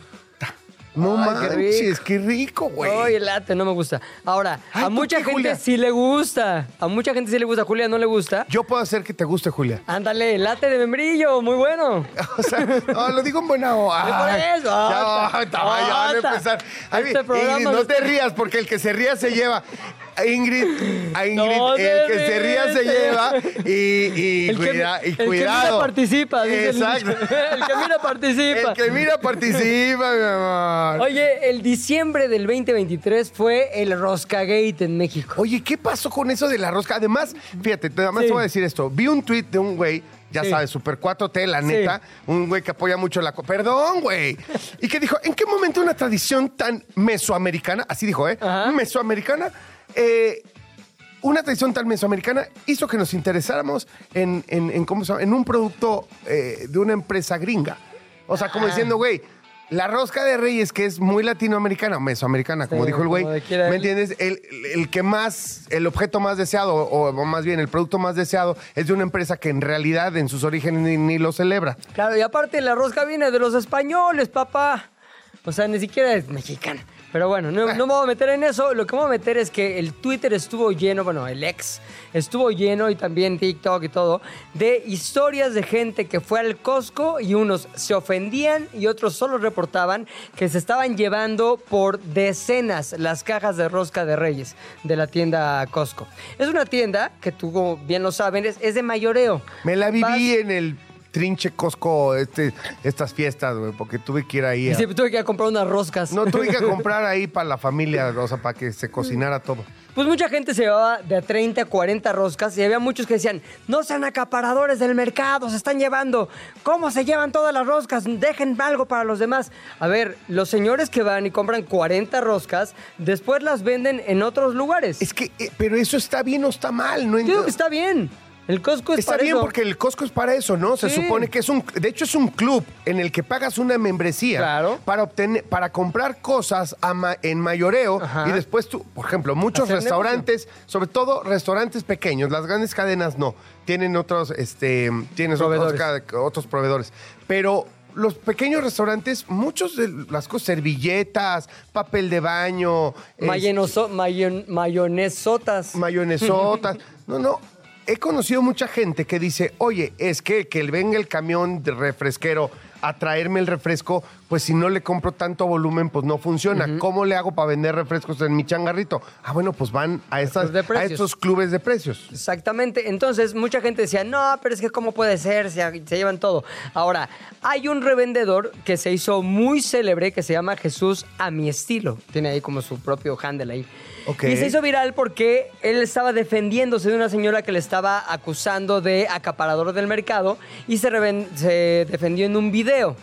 Speaker 5: No
Speaker 4: Ay, qué
Speaker 5: manches,
Speaker 4: rico.
Speaker 5: qué rico, güey.
Speaker 4: Ay, el latte no me gusta. Ahora,
Speaker 5: Ay,
Speaker 4: a
Speaker 5: ¿por
Speaker 4: mucha
Speaker 5: qué,
Speaker 4: gente
Speaker 5: Julia?
Speaker 4: sí le gusta. A mucha gente sí le gusta. A Julia no le gusta.
Speaker 5: Yo puedo hacer que te guste, Julia.
Speaker 4: Ándale, latte de membrillo, muy bueno.
Speaker 5: O sea, no, lo digo en buena hora.
Speaker 4: Ay, por eso,
Speaker 5: Ya, van a empezar. Ay,
Speaker 4: Este programa
Speaker 5: Ingrid, no te rías, porque el que se ría se lleva. A Ingrid, a Ingrid,
Speaker 4: No
Speaker 5: el que se ría se lleva y, y, *laughs*
Speaker 4: El que, el
Speaker 5: cuidado.
Speaker 4: mira participa. dice
Speaker 5: Exacto. *laughs*
Speaker 4: El que mira participa.
Speaker 5: El que mira participa, mi amor.
Speaker 4: Oye, el diciembre del 2023 fue el Roscagate en México.
Speaker 5: Oye, ¿qué pasó con eso de la rosca? Además, fíjate, nada más
Speaker 4: Sí.
Speaker 5: te voy a decir esto. Vi un tweet de un güey, ya
Speaker 4: Sí.
Speaker 5: sabes, Super 4T, la
Speaker 4: Sí.
Speaker 5: neta, un güey que apoya mucho la... Perdón, güey. Y que dijo, ¿en qué momento una tradición tan mesoamericana, así dijo, ¿eh?
Speaker 4: Ajá.
Speaker 5: Mesoamericana, eh, una tradición tan mesoamericana hizo que nos interesáramos en, en, en ¿cómo se en un producto eh, de una empresa gringa. O sea, como diciendo, güey, la rosca de reyes, que es muy latinoamericana, o mesoamericana, como dijo el güey, ¿me entiendes? El, el que más, el objeto más deseado, o más bien el producto más deseado, es de una empresa que en realidad en sus orígenes ni, ni lo celebra.
Speaker 4: Claro, y aparte la rosca viene de los españoles, papá. O sea, ni siquiera es mexicana. Pero bueno, no, no me voy a meter en eso. Lo que me voy a meter es que el Twitter estuvo lleno, bueno, el ex estuvo lleno y también TikTok y todo, de historias de gente que fue al Costco y unos se ofendían y otros solo reportaban que se estaban llevando por decenas las cajas de rosca de Reyes de la tienda Costco. Es una tienda que tú bien lo saben, es, es de mayoreo.
Speaker 5: Me la viví
Speaker 4: Vas-
Speaker 5: en el trinche Costco este, estas fiestas, güey, porque tuve que ir ahí.
Speaker 4: Y
Speaker 5: a-
Speaker 4: sí, tuve que ir a comprar unas roscas.
Speaker 5: No, tuve que *laughs* comprar ahí para la familia, o sea, para que se cocinara todo.
Speaker 4: Pues mucha gente se llevaba de a 30 a 40 roscas y había muchos que decían, no sean acaparadores del mercado, se están llevando. ¿Cómo se llevan todas las roscas? Dejen algo para los demás. A ver, los señores que van y compran 40 roscas, después las venden en otros lugares.
Speaker 5: Es que, eh, pero eso está bien o está mal, ¿no?
Speaker 4: Yo digo que está bien. El Costco es
Speaker 5: Está
Speaker 4: para
Speaker 5: bien
Speaker 4: eso.
Speaker 5: porque el Costco es para eso, ¿no? Se
Speaker 4: Sí.
Speaker 5: supone que es un, de hecho es un club en el que pagas una membresía
Speaker 4: Claro.
Speaker 5: para obtener, para comprar cosas a ma- en mayoreo
Speaker 4: Ajá.
Speaker 5: y después tú, por ejemplo, muchos
Speaker 4: Hacer
Speaker 5: restaurantes, sobre todo restaurantes pequeños, las grandes cadenas no, tienen otros, este, tienes otros,
Speaker 4: Proveedores.
Speaker 5: ca- otros proveedores, pero los pequeños restaurantes, muchos de las cosas, servilletas, papel de baño,
Speaker 4: mayonesotas.
Speaker 5: mayonesotas. *laughs* No, no. He conocido mucha gente que dice, oye, es que que venga el camión de refresquero a traerme el refresco pues si no le compro tanto volumen, pues no funciona. ¿Cómo le hago para vender refrescos en mi changarrito? Ah, bueno, pues van a, estos clubes de precios.
Speaker 4: Exactamente. Entonces, mucha gente decía, no, pero es que cómo puede ser, se, se llevan todo. Ahora, hay un revendedor que se hizo muy célebre que se llama Jesús a mi estilo. Tiene ahí como su propio handle ahí.
Speaker 5: Ok.
Speaker 4: Y se hizo viral porque él estaba defendiéndose de una señora que le estaba acusando de acaparador del mercado y se defendió en un video.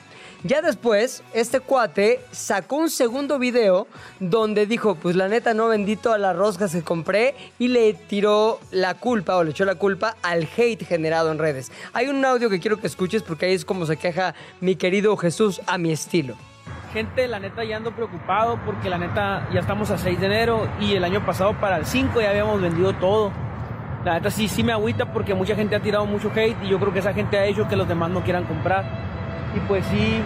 Speaker 4: Ya después, este cuate sacó un segundo video donde dijo, pues la neta no vendí todas las roscas que compré y le tiró la culpa o le echó la culpa al hate generado en redes. Hay un audio que quiero que escuches porque ahí es como se queja mi querido Jesús a mi estilo.
Speaker 7: Gente, la neta ya ando preocupado porque la neta ya estamos a 6 de enero y el año pasado para el 5 ya habíamos vendido todo. La neta sí, sí me agüita porque mucha gente ha tirado mucho hate y yo creo que esa gente ha hecho que los demás no quieran comprar. Y pues sí,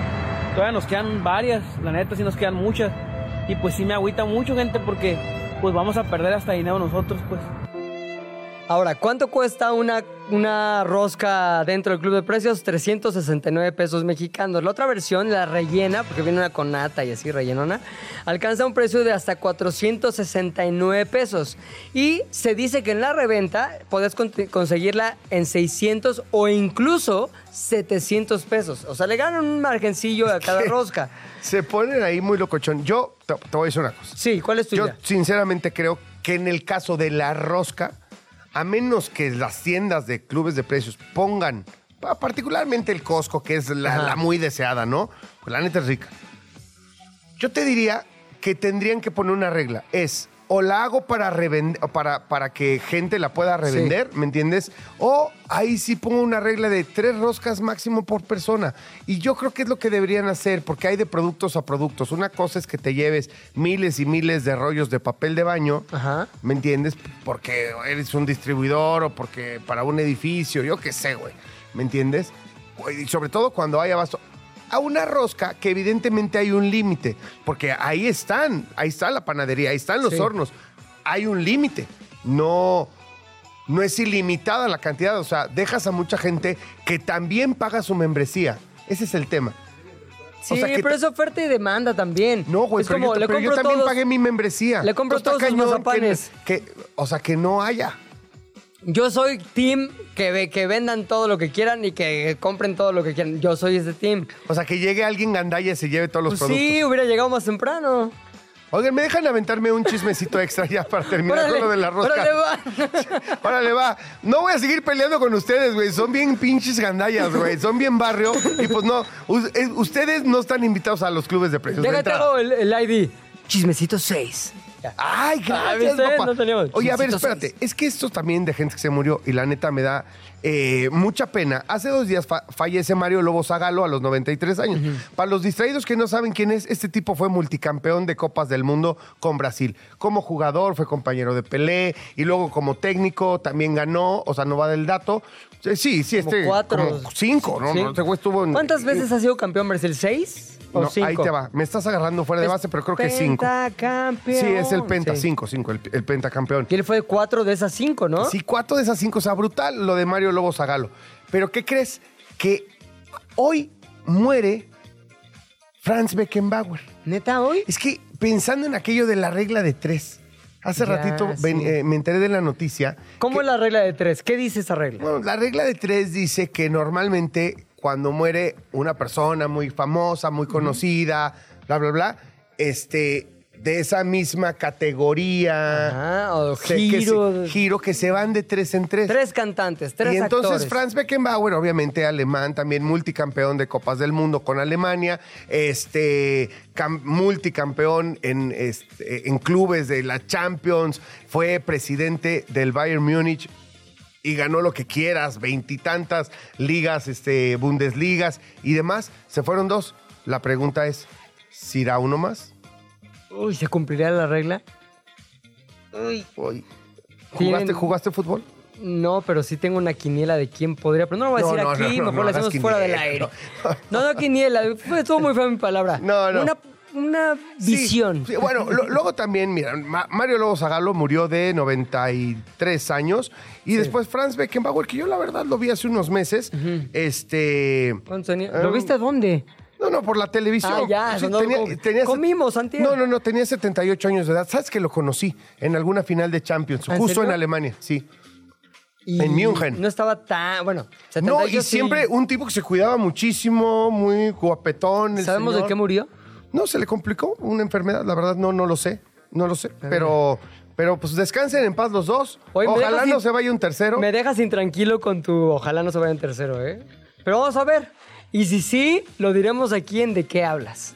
Speaker 7: todavía nos quedan varias, la neta sí nos quedan muchas. Y pues sí me agüita mucho gente porque pues vamos a perder hasta dinero nosotros pues.
Speaker 4: Ahora, ¿cuánto cuesta una, una rosca dentro del club de precios? 369 pesos mexicanos. La otra versión, la rellena, porque viene una con nata y así rellenona, alcanza un precio de hasta 469 pesos. Y se dice que en la reventa podés con- conseguirla en 600 o incluso 700 pesos. O sea, le ganan un margencillo a cada rosca.
Speaker 5: Se ponen ahí muy locochón. Yo te, te voy a decir una cosa.
Speaker 4: Sí, ¿cuál es tu
Speaker 5: Yo
Speaker 4: idea?
Speaker 5: sinceramente creo que en el caso de la rosca, a menos que las tiendas de clubes de precios pongan, pa- particularmente el Costco, que es la muy deseada, ¿no? Pues la neta es rica. Yo te diría que tendrían que poner una regla. Es o la hago para revender, para, para que gente la pueda revender, ¿me entiendes? O ahí sí pongo una regla de tres roscas máximo por persona. Y yo creo que es lo que deberían hacer, porque hay de productos a productos. Una cosa es que te lleves miles y miles de rollos de papel de baño,
Speaker 4: Ajá.
Speaker 5: ¿me entiendes? Porque eres un distribuidor o porque para un edificio, yo qué sé, güey. ¿Me entiendes? Y sobre todo cuando hay abasto. A una rosca que evidentemente hay un límite, porque ahí están, ahí está la panadería, ahí están los
Speaker 4: Sí.
Speaker 5: hornos. Hay un límite. No, no es ilimitada la cantidad. O sea, dejas a mucha gente que también paga su membresía. Ese es el tema.
Speaker 4: Sí,
Speaker 5: O sea,
Speaker 4: pero es oferta y demanda también.
Speaker 5: No, güey,
Speaker 4: Es
Speaker 5: pero,
Speaker 4: como,
Speaker 5: yo,
Speaker 4: le
Speaker 5: pero yo también
Speaker 4: todos-
Speaker 5: pagué mi membresía.
Speaker 4: Le compro todos
Speaker 5: cañón que- que- o sea, que no haya.
Speaker 4: Yo soy team que, que vendan todo lo que quieran y que compren todo lo que quieran. Yo soy ese team.
Speaker 5: O sea, que llegue alguien gandalla y se lleve todos los
Speaker 4: Pues
Speaker 5: productos.
Speaker 4: sí, hubiera llegado más temprano.
Speaker 5: Oigan, ¿me dejan aventarme un chismecito extra ya para terminar con lo de la rosca?
Speaker 4: órale, va. *laughs*
Speaker 5: Órale, va. No voy a seguir peleando con ustedes, güey. Son bien pinches gandallas, güey. Son bien barrio. Y pues no, us- eh, ustedes no están invitados a los clubes de precios. de
Speaker 4: Déjate
Speaker 5: entrada.
Speaker 4: hago el, el ID. Chismecito 6.
Speaker 5: Ay,
Speaker 4: Ah,
Speaker 5: gracias,
Speaker 4: ¿viste?
Speaker 5: papá.
Speaker 4: No teníamos.
Speaker 5: Oye, a ver, espérate. Es que esto también de gente que se murió y la neta me da eh, mucha pena. Hace dos días fa- fallece Mario Lobo Zagalo a los 93 años. Para los distraídos que no saben quién es, este tipo fue multicampeón de Copas del Mundo con Brasil. Como jugador fue compañero de Pelé y luego como técnico también ganó, o sea, no va del dato. Eh, Sí, sí,
Speaker 4: Como
Speaker 5: este.
Speaker 4: cuatro.
Speaker 5: Como cinco, ¿no?
Speaker 4: Sí.
Speaker 5: No, güey estuvo en.
Speaker 4: ¿Cuántas veces ha sido campeón Brasil? ¿Seis o
Speaker 5: No,
Speaker 4: cinco?
Speaker 5: ahí te va. Me estás agarrando fuera de base, pero creo que cinco.
Speaker 4: Pentacampeón.
Speaker 5: Sí, es el Penta,
Speaker 4: Sí.
Speaker 5: cinco, cinco, el, el pentacampeón.
Speaker 4: Y él fue cuatro de esas cinco, ¿no?
Speaker 5: Sí, cuatro de esas cinco. O sea, brutal lo de Mario Lobo Zagalo. Pero ¿qué crees? Que hoy muere Franz Beckenbauer.
Speaker 4: ¿Neta hoy?
Speaker 5: Es que pensando en aquello de la regla de tres, hace
Speaker 4: Ya,
Speaker 5: ratito
Speaker 4: sí.
Speaker 5: ven- eh, me enteré de la noticia.
Speaker 4: ¿Cómo
Speaker 5: que-
Speaker 4: es la regla de tres? ¿Qué dice esa regla?
Speaker 5: Bueno, la regla de tres dice que normalmente cuando muere una persona muy famosa, muy conocida, bla, bla, bla, este, de esa misma categoría.
Speaker 4: Ajá, o
Speaker 5: que
Speaker 4: giro.
Speaker 5: se- giro que se van de tres en tres.
Speaker 4: Tres cantantes, tres
Speaker 5: y entonces
Speaker 4: actores.
Speaker 5: Franz Beckenbauer, obviamente alemán, también multicampeón de Copas del Mundo con Alemania, este cam- multicampeón en, este, en clubes de la Champions, fue presidente del Bayern Múnich y ganó lo que quieras, veintitantas ligas, este, Bundesligas y demás. Se fueron dos. La pregunta es, ¿si irá uno más?
Speaker 4: Uy, ¿se cumplirá la regla?
Speaker 5: Uy. ¿Jugaste,
Speaker 4: Tienen-
Speaker 5: ¿Jugaste fútbol?
Speaker 4: No, pero sí tengo una quiniela de quién podría. Pero no lo voy a decir
Speaker 5: no,
Speaker 4: aquí,
Speaker 5: no, no,
Speaker 4: mejor
Speaker 5: hagas
Speaker 4: hacemos fuera del aire.
Speaker 5: no.
Speaker 4: No, no, quiniela. Fue, estuvo muy fea mi palabra.
Speaker 5: No, no.
Speaker 4: Una, una visión.
Speaker 5: sí, bueno, lo- luego también, mira, Ma- Mario Lobo Zagalo murió de 93 años y después Franz Beckenbauer, que yo la verdad lo vi hace unos meses, este... Eh,
Speaker 4: ¿Lo viste dónde?
Speaker 5: No, no, por la televisión.
Speaker 4: Ah, ya,
Speaker 5: Sí,
Speaker 4: sonó
Speaker 5: tenía- tenía-
Speaker 4: comimos, antier.
Speaker 5: No, no, no, tenía 78 años de edad. ¿Sabes que lo conocí en alguna final de Champions?
Speaker 4: ¿En
Speaker 5: Justo
Speaker 4: serio?
Speaker 5: en Alemania, sí.
Speaker 4: Y
Speaker 5: En München.
Speaker 4: No estaba tan. Bueno,
Speaker 5: No,
Speaker 4: 78
Speaker 5: y
Speaker 4: sí.
Speaker 5: siempre un tipo que se cuidaba muchísimo, muy guapetón. el
Speaker 4: ¿Sabemos
Speaker 5: señor.
Speaker 4: de qué murió?
Speaker 5: No, se le complicó una enfermedad, la verdad no, no lo sé, no lo sé, pero, pero pues descansen en paz los dos.
Speaker 4: Oye, me
Speaker 5: Ojalá
Speaker 4: dejas
Speaker 5: no
Speaker 4: in-
Speaker 5: se vaya un tercero.
Speaker 4: Me dejas intranquilo con tu. Ojalá no se vaya en tercero, ¿eh? Pero vamos a ver. Y si sí, lo diremos aquí en De qué hablas.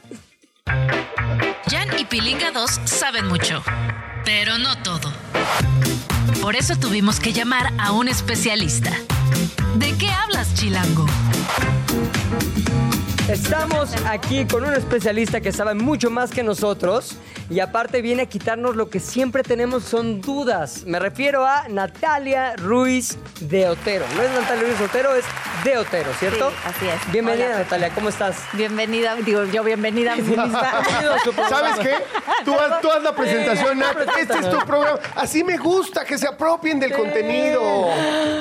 Speaker 1: Jan y Pilinga 2 saben mucho, pero no todo. Por eso tuvimos que llamar a un especialista. ¿De qué hablas, Chilango?
Speaker 4: Estamos aquí con un especialista que sabe mucho más que nosotros y aparte viene a quitarnos lo que siempre tenemos son dudas. Me refiero a Natalia Ruiz de Otero. No es Natalia Ruiz de Otero, es de Otero, ¿cierto?
Speaker 8: Sí, así es.
Speaker 4: Bienvenida
Speaker 8: Hola.
Speaker 4: Natalia, ¿cómo estás?
Speaker 8: Bienvenida, digo yo bienvenida a mí misma.
Speaker 4: Bienvenido a su programa.
Speaker 5: ¿Sabes qué? Tú haz, tú haz la presentación, Nat. Este es tu programa. Así me gusta, que se apropien del contenido.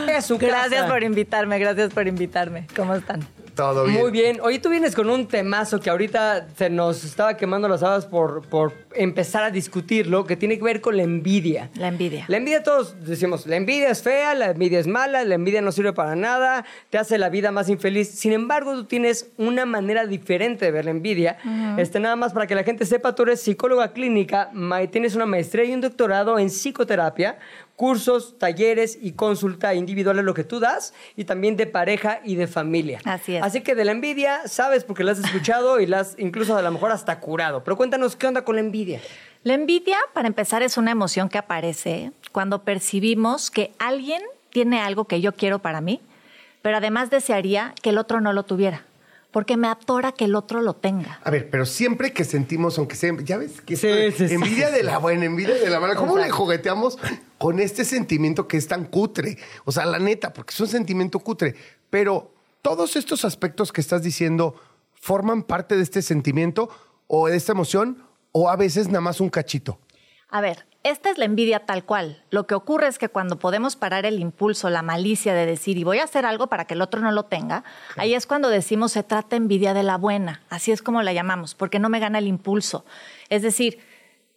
Speaker 4: Es su
Speaker 8: Gracias
Speaker 4: casa.
Speaker 8: por invitarme, gracias por invitarme. ¿Cómo están?
Speaker 5: Todo bien.
Speaker 4: Muy bien. Oye, tú vienes con un temazo que ahorita se nos estaba quemando las habas por, por empezar a discutirlo, que tiene que ver con la envidia.
Speaker 8: La envidia.
Speaker 4: La envidia todos decimos, la envidia es fea, la envidia es mala, la envidia no sirve para nada, te hace la vida más infeliz. Sin embargo, tú tienes una manera diferente de ver la envidia. Este, nada más para que la gente sepa, tú eres psicóloga clínica, ma- tienes una maestría y un doctorado en psicoterapia, cursos, talleres y consulta individual es lo que tú das y también de pareja y de familia.
Speaker 8: Así es.
Speaker 4: Así que de la envidia sabes porque la has escuchado y la has incluso a lo mejor hasta curado. Pero cuéntanos qué onda con la envidia.
Speaker 8: La envidia, para empezar, es una emoción que aparece cuando percibimos que alguien tiene algo que yo quiero para mí, pero además desearía que el otro no lo tuviera, porque me atora que el otro lo tenga.
Speaker 5: A ver, pero siempre que sentimos, aunque sea, ya ves que
Speaker 4: Sí, sí, sí,
Speaker 5: envidia
Speaker 4: sí,
Speaker 5: de
Speaker 4: sí.
Speaker 5: la buena, envidia de la mala. ¿Cómo le jugueteamos con este sentimiento que es tan cutre? O sea, la neta, porque es un sentimiento cutre. Pero todos estos aspectos que estás diciendo forman parte de este sentimiento o de esta emoción o a veces nada más un cachito.
Speaker 8: A ver, esta es la envidia tal cual. Lo que ocurre es que cuando podemos parar el impulso, la malicia de decir, y voy a hacer algo para que el otro no lo tenga, ahí es cuando decimos se trata envidia de la buena. Así es como la llamamos, porque no me gana el impulso. Es decir,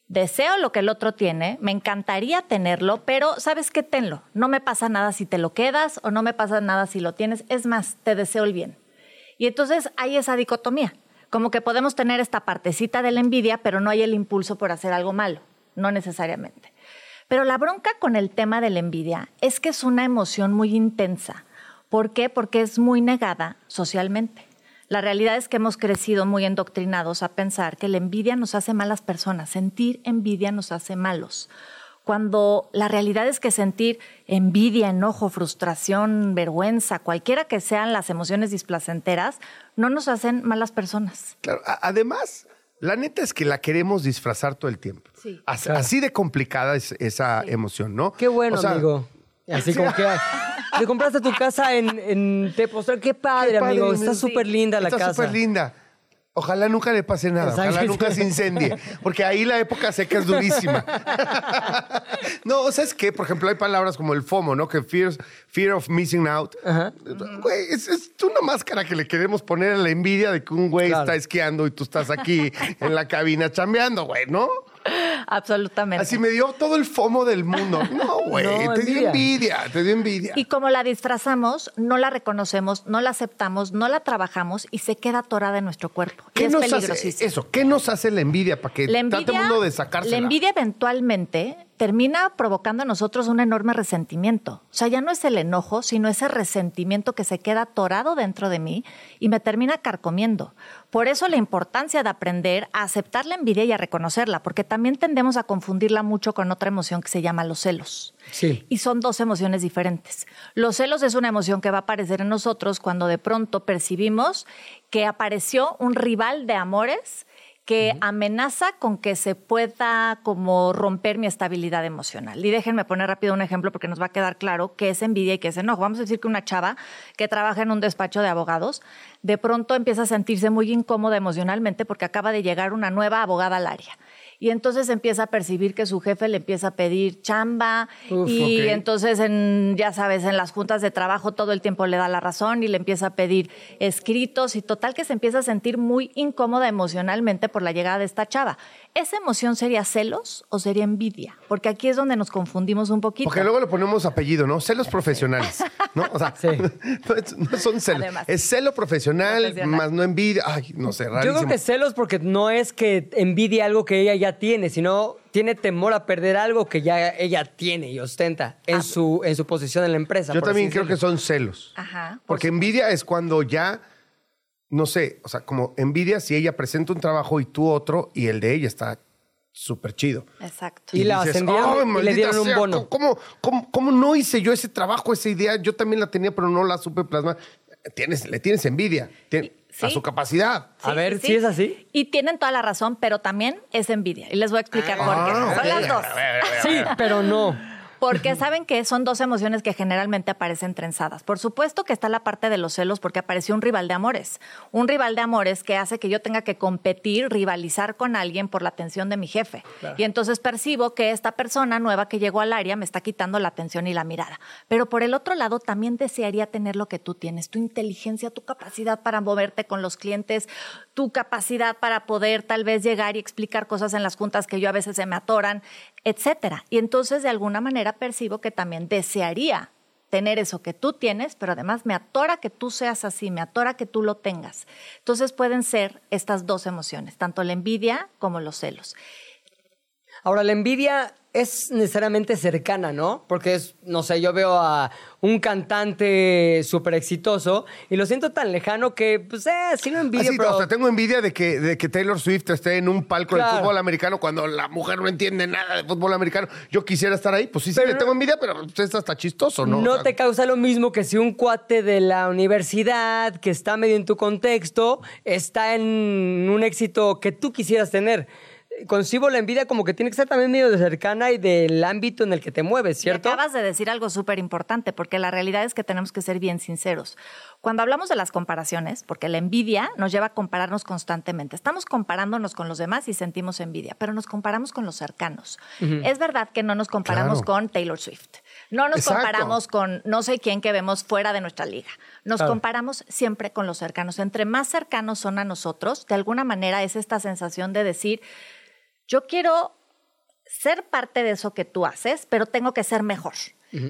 Speaker 8: deseo lo que el otro tiene, me encantaría tenerlo, pero ¿sabes qué? Tenlo. No me pasa nada si te lo quedas o no me pasa nada si lo tienes. Es más, te deseo el bien. Y entonces hay esa dicotomía. Como que podemos tener esta partecita de la envidia, pero no hay el impulso por hacer algo malo. No necesariamente. Pero la bronca con el tema de la envidia es que es una emoción muy intensa. ¿Por qué? Porque es muy negada socialmente. La realidad es que hemos crecido muy endoctrinados a pensar que la envidia nos hace malas personas, sentir envidia nos hace malos. Cuando la realidad es que sentir envidia, enojo, frustración, vergüenza, cualquiera que sean las emociones displacenteras, no nos hacen malas personas.
Speaker 5: Claro, además, la neta es que la queremos disfrazar todo el tiempo.
Speaker 8: Sí.
Speaker 5: As-
Speaker 4: Claro.
Speaker 5: Así de complicada es esa emoción, ¿no?
Speaker 4: Qué bueno,
Speaker 5: O sea,
Speaker 4: amigo. *laughs* Así como que te compraste tu casa en, en Tepoztlán. Qué padre,
Speaker 5: Qué padre,
Speaker 4: amigo. Está súper linda la
Speaker 5: Está
Speaker 4: casa.
Speaker 5: súper linda. Ojalá nunca le pase nada, ojalá nunca se incendie, porque ahí la época seca es durísima. no, ¿sabes qué? Por ejemplo, hay palabras como el FOMO, ¿no? Que fear, fear of missing out.
Speaker 4: Ajá.
Speaker 5: Güey, es, es una máscara que le queremos poner a la envidia de que un güey
Speaker 4: Claro.
Speaker 5: está esquiando y tú estás aquí en la cabina chambeando, güey, ¿no? *laughs*
Speaker 8: Absolutamente.
Speaker 5: Así me dio todo el FOMO del mundo. *laughs* No, güey,
Speaker 4: No,
Speaker 5: te dio
Speaker 4: envidia.
Speaker 5: te dio envidia.
Speaker 8: Y como la disfrazamos, no la reconocemos, no la aceptamos, no la trabajamos y se queda atorada en nuestro cuerpo. Y
Speaker 5: ¿Qué
Speaker 8: es
Speaker 5: nos hace eso? ¿Qué nos hace la envidia para que
Speaker 8: La
Speaker 5: trate
Speaker 8: envidia,
Speaker 5: el mundo de sacársela?
Speaker 8: la envidia eventualmente termina provocando a nosotros un enorme resentimiento. O sea, ya no es el enojo, sino ese resentimiento que se queda atorado dentro de mí y me termina carcomiendo. Por eso la importancia de aprender a aceptar la envidia y a reconocerla, porque también tendemos a confundirla mucho con otra emoción que se llama los celos.
Speaker 4: Sí.
Speaker 8: Y son dos emociones diferentes. Los celos es una emoción que va a aparecer en nosotros cuando de pronto percibimos que apareció un rival de amores que amenaza con que se pueda como romper mi estabilidad emocional. Y déjenme poner rápido un ejemplo porque nos va a quedar claro qué es envidia y qué es enojo. Vamos a decir que una chava que trabaja en un despacho de abogados de pronto empieza a sentirse muy incómoda emocionalmente porque acaba de llegar una nueva abogada al área y entonces empieza a percibir que su jefe le empieza a pedir chamba
Speaker 4: Uf,
Speaker 8: y entonces en ya sabes en las juntas de trabajo todo el tiempo le da la razón y le empieza a pedir escritos y total que se empieza a sentir muy incómoda emocionalmente por la llegada de esta chava. ¿Esa emoción sería celos o sería envidia? Porque aquí es donde nos confundimos un poquito.
Speaker 5: Porque luego le ponemos apellido, ¿no? Celos profesionales, ¿no? O sea,
Speaker 4: Sí. *laughs*
Speaker 5: no, es- no son celos.
Speaker 8: Además.
Speaker 5: Es celo profesional,
Speaker 8: Profesional.
Speaker 5: más no envidia. Ay, no sé,
Speaker 4: Yo
Speaker 5: rarísimo.
Speaker 4: creo que celos porque no es que envidie algo que ella ya tiene, sino tiene temor a perder algo que ya ella tiene y ostenta
Speaker 8: Ah.
Speaker 4: en, su, en su posición en la empresa.
Speaker 5: Yo también creo que son celos.
Speaker 8: Ajá. por
Speaker 5: Porque envidia es cuando ya, no sé, o sea, como envidia si ella presenta un trabajo y tú otro y el de ella está súper chido.
Speaker 8: Exacto.
Speaker 4: Y la ascendieron y le dieron un bono.
Speaker 5: ¿cómo, cómo, cómo no hice yo ese trabajo, esa idea? Yo también la tenía, pero no la supe plasmar. Tienes, le tienes envidia tien- a su capacidad.
Speaker 4: A ver, ¿sí es así?
Speaker 8: Y tienen toda la razón, pero también es envidia. Y les voy a explicar por qué.
Speaker 5: Ah,
Speaker 8: Son las dos.
Speaker 4: Sí, pero no.
Speaker 8: Porque saben que son dos emociones que generalmente aparecen trenzadas. Por supuesto que está la parte de los celos porque apareció un rival de amores. Un rival de amores que hace que yo tenga que competir, rivalizar con alguien por la atención de mi jefe. Y entonces percibo que esta persona nueva que llegó al área me está quitando la atención y la mirada. Pero por el otro lado, también desearía tener lo que tú tienes, tu inteligencia, tu capacidad para moverte con los clientes, tu capacidad para poder tal vez llegar y explicar cosas en las juntas que yo a veces se me atoran, etcétera. Y entonces de alguna manera percibo que también desearía tener eso que tú tienes, pero además me atora que tú seas así, me atora que tú lo tengas. Entonces pueden ser estas dos emociones, tanto la envidia como los celos.
Speaker 4: Ahora, la envidia es necesariamente cercana, ¿no? Porque es, no sé, yo veo a un cantante súper exitoso y lo siento tan lejano que, pues, eh, sí lo envidio, pero...
Speaker 5: o sea, tengo envidia de que, de que Taylor Swift esté en un palco
Speaker 4: Claro.
Speaker 5: del fútbol americano cuando la mujer no entiende nada de fútbol americano. Yo quisiera estar ahí. Pues sí, sí,
Speaker 4: Pero-
Speaker 5: le tengo envidia, pero pues, es hasta chistoso, ¿no?
Speaker 4: No,
Speaker 5: O sea,
Speaker 4: te causa lo mismo que si un cuate de la universidad que está medio en tu contexto está en un éxito que tú quisieras tener. Concibo la envidia como que tiene que ser también medio de cercana y del ámbito en el que te mueves,
Speaker 8: Y
Speaker 4: ¿cierto?
Speaker 8: acabas de decir algo súper importante, porque la realidad es que tenemos que ser bien sinceros. Cuando hablamos de las comparaciones, porque la envidia nos lleva a compararnos constantemente, estamos comparándonos con los demás y sentimos envidia, pero nos comparamos con los cercanos. Es verdad que no nos comparamos
Speaker 5: Claro.
Speaker 8: con Taylor Swift, no nos
Speaker 5: Exacto.
Speaker 8: comparamos con no sé quién que vemos fuera de nuestra liga, nos
Speaker 4: Claro.
Speaker 8: comparamos siempre con los cercanos. Entre más cercanos son a nosotros, de alguna manera es esta sensación de decir, yo quiero ser parte de eso que tú haces, pero tengo que ser mejor.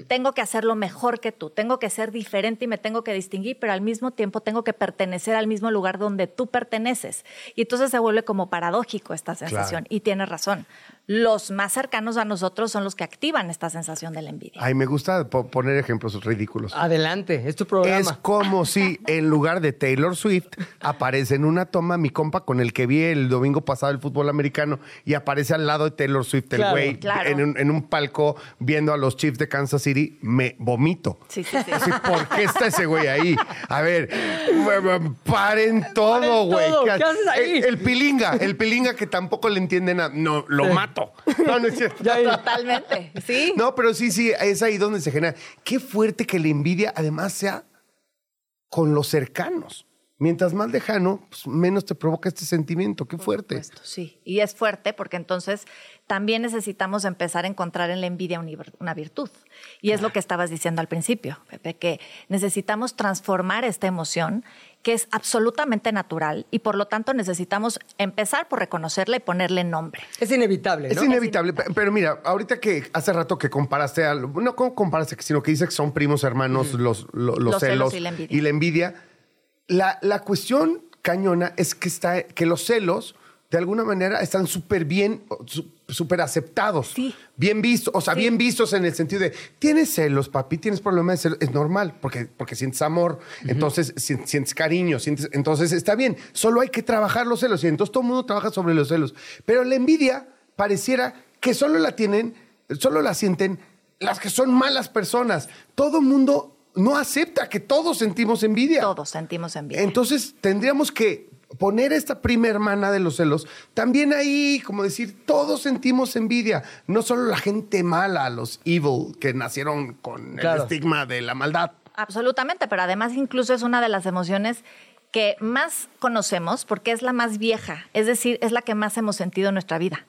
Speaker 8: Tengo que hacerlo mejor que tú, tengo que ser diferente y me tengo que distinguir, pero al mismo tiempo tengo que pertenecer al mismo lugar donde tú perteneces. Y entonces se vuelve como paradójico esta sensación. Y tienes razón. Los más cercanos a nosotros son los que activan esta sensación de la envidia.
Speaker 5: Ay, me gusta po- poner ejemplos ridículos.
Speaker 4: Adelante, es tu
Speaker 5: Es
Speaker 4: programa.
Speaker 5: como si en lugar de Taylor Swift aparece en una toma mi compa con el que vi el domingo pasado el fútbol americano y aparece al lado de Taylor Swift, el
Speaker 4: Claro,
Speaker 5: güey,
Speaker 8: claro.
Speaker 5: en, un, en un palco viendo a los Chiefs de Kansas City, me vomito.
Speaker 8: Sí, sí, sí.
Speaker 5: Así, ¿Por qué está ese güey ahí? A ver, paren todo, güey.
Speaker 4: todo, ¿qué haces ahí?
Speaker 5: El, el pilinga, el pilinga que tampoco le entiende nada. No, lo
Speaker 4: Sí.
Speaker 5: mato. No, no es cierto. *laughs*
Speaker 8: Totalmente. Sí.
Speaker 5: No, pero sí, sí, es ahí donde se genera. Qué fuerte que la envidia además sea con los cercanos. Mientras más lejano, pues, menos te provoca este sentimiento. Qué fuerte.
Speaker 8: supuesto, sí. Y es fuerte porque entonces también necesitamos empezar a encontrar en la envidia una vir- una virtud. Y es lo que estabas diciendo al principio, Pepe, que necesitamos transformar esta emoción que es absolutamente natural y por lo tanto necesitamos empezar por reconocerla y ponerle nombre.
Speaker 4: Es inevitable,
Speaker 5: Es
Speaker 4: ¿no?
Speaker 5: inevitable, pe- pero mira, ahorita que hace rato que comparaste a, no como comparaste, sino que dices que son primos hermanos los, lo- los,
Speaker 8: Los celos
Speaker 5: celos,
Speaker 8: y la envidia.
Speaker 5: y la envidia, la, la cuestión cañona es que, está, que los celos de alguna manera están súper bien, súper aceptados,
Speaker 8: Sí.
Speaker 5: bien vistos, o sea, bien vistos en el sentido de, tienes celos, papi, tienes problemas de celos, es normal, porque, porque sientes amor, entonces si- sientes cariño, sientes, entonces está bien, solo hay que trabajar los celos, y entonces todo el mundo trabaja sobre los celos, pero la envidia pareciera que solo la tienen, solo la sienten las que son malas personas, todo el mundo no acepta que todos sentimos envidia.
Speaker 8: Todos sentimos envidia.
Speaker 5: Entonces tendríamos que poner esta prima hermana de los celos también ahí, como decir, todos sentimos envidia, no solo la gente mala, los evil que nacieron con el estigma de la maldad.
Speaker 8: Absolutamente, pero además incluso es una de las emociones que más conocemos porque es la más vieja, es decir, es la que más hemos sentido en nuestra vida.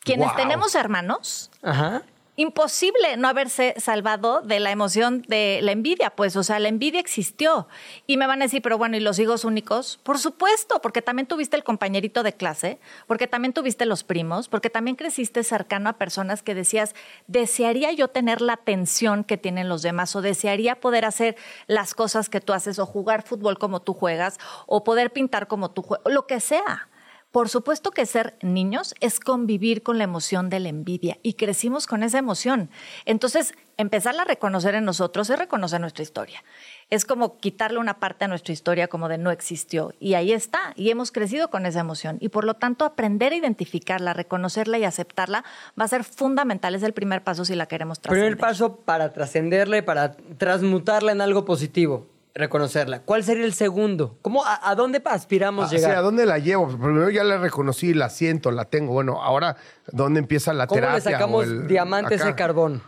Speaker 8: Quienes tenemos hermanos,
Speaker 4: Ajá.
Speaker 8: Imposible no haberse salvado de la emoción de la envidia, pues, o sea, la envidia existió. Y me van a decir, pero bueno, ¿y los hijos únicos? Por supuesto, porque también tuviste el compañerito de clase, porque también tuviste los primos, porque también creciste cercano a personas que decías, desearía yo tener la atención que tienen los demás, o desearía poder hacer las cosas que tú haces, o jugar fútbol como tú juegas, o poder pintar como tú juegas, lo que sea. Por supuesto que ser niños es convivir con la emoción de la envidia y crecimos con esa emoción. Entonces, empezarla a reconocer en nosotros es reconocer nuestra historia. Es como quitarle una parte a nuestra historia como de no existió. Y ahí está. Y hemos crecido con esa emoción. Y por lo tanto, aprender a identificarla, reconocerla y aceptarla va a ser fundamental. Es el primer paso si la queremos trascender.
Speaker 4: Primer paso para trascenderla y para transmutarla en algo positivo, reconocerla. ¿Cuál sería el segundo? ¿Cómo, a, a dónde aspiramos
Speaker 5: Ah,
Speaker 4: llegar?
Speaker 5: sí, ¿a dónde la llevo? Primero ya la reconocí, la siento, la tengo. Bueno, ahora, ¿dónde empieza la
Speaker 4: ¿Cómo
Speaker 5: terapia?
Speaker 4: le sacamos
Speaker 5: o el-
Speaker 4: diamante a ese
Speaker 5: acá?
Speaker 4: carbón?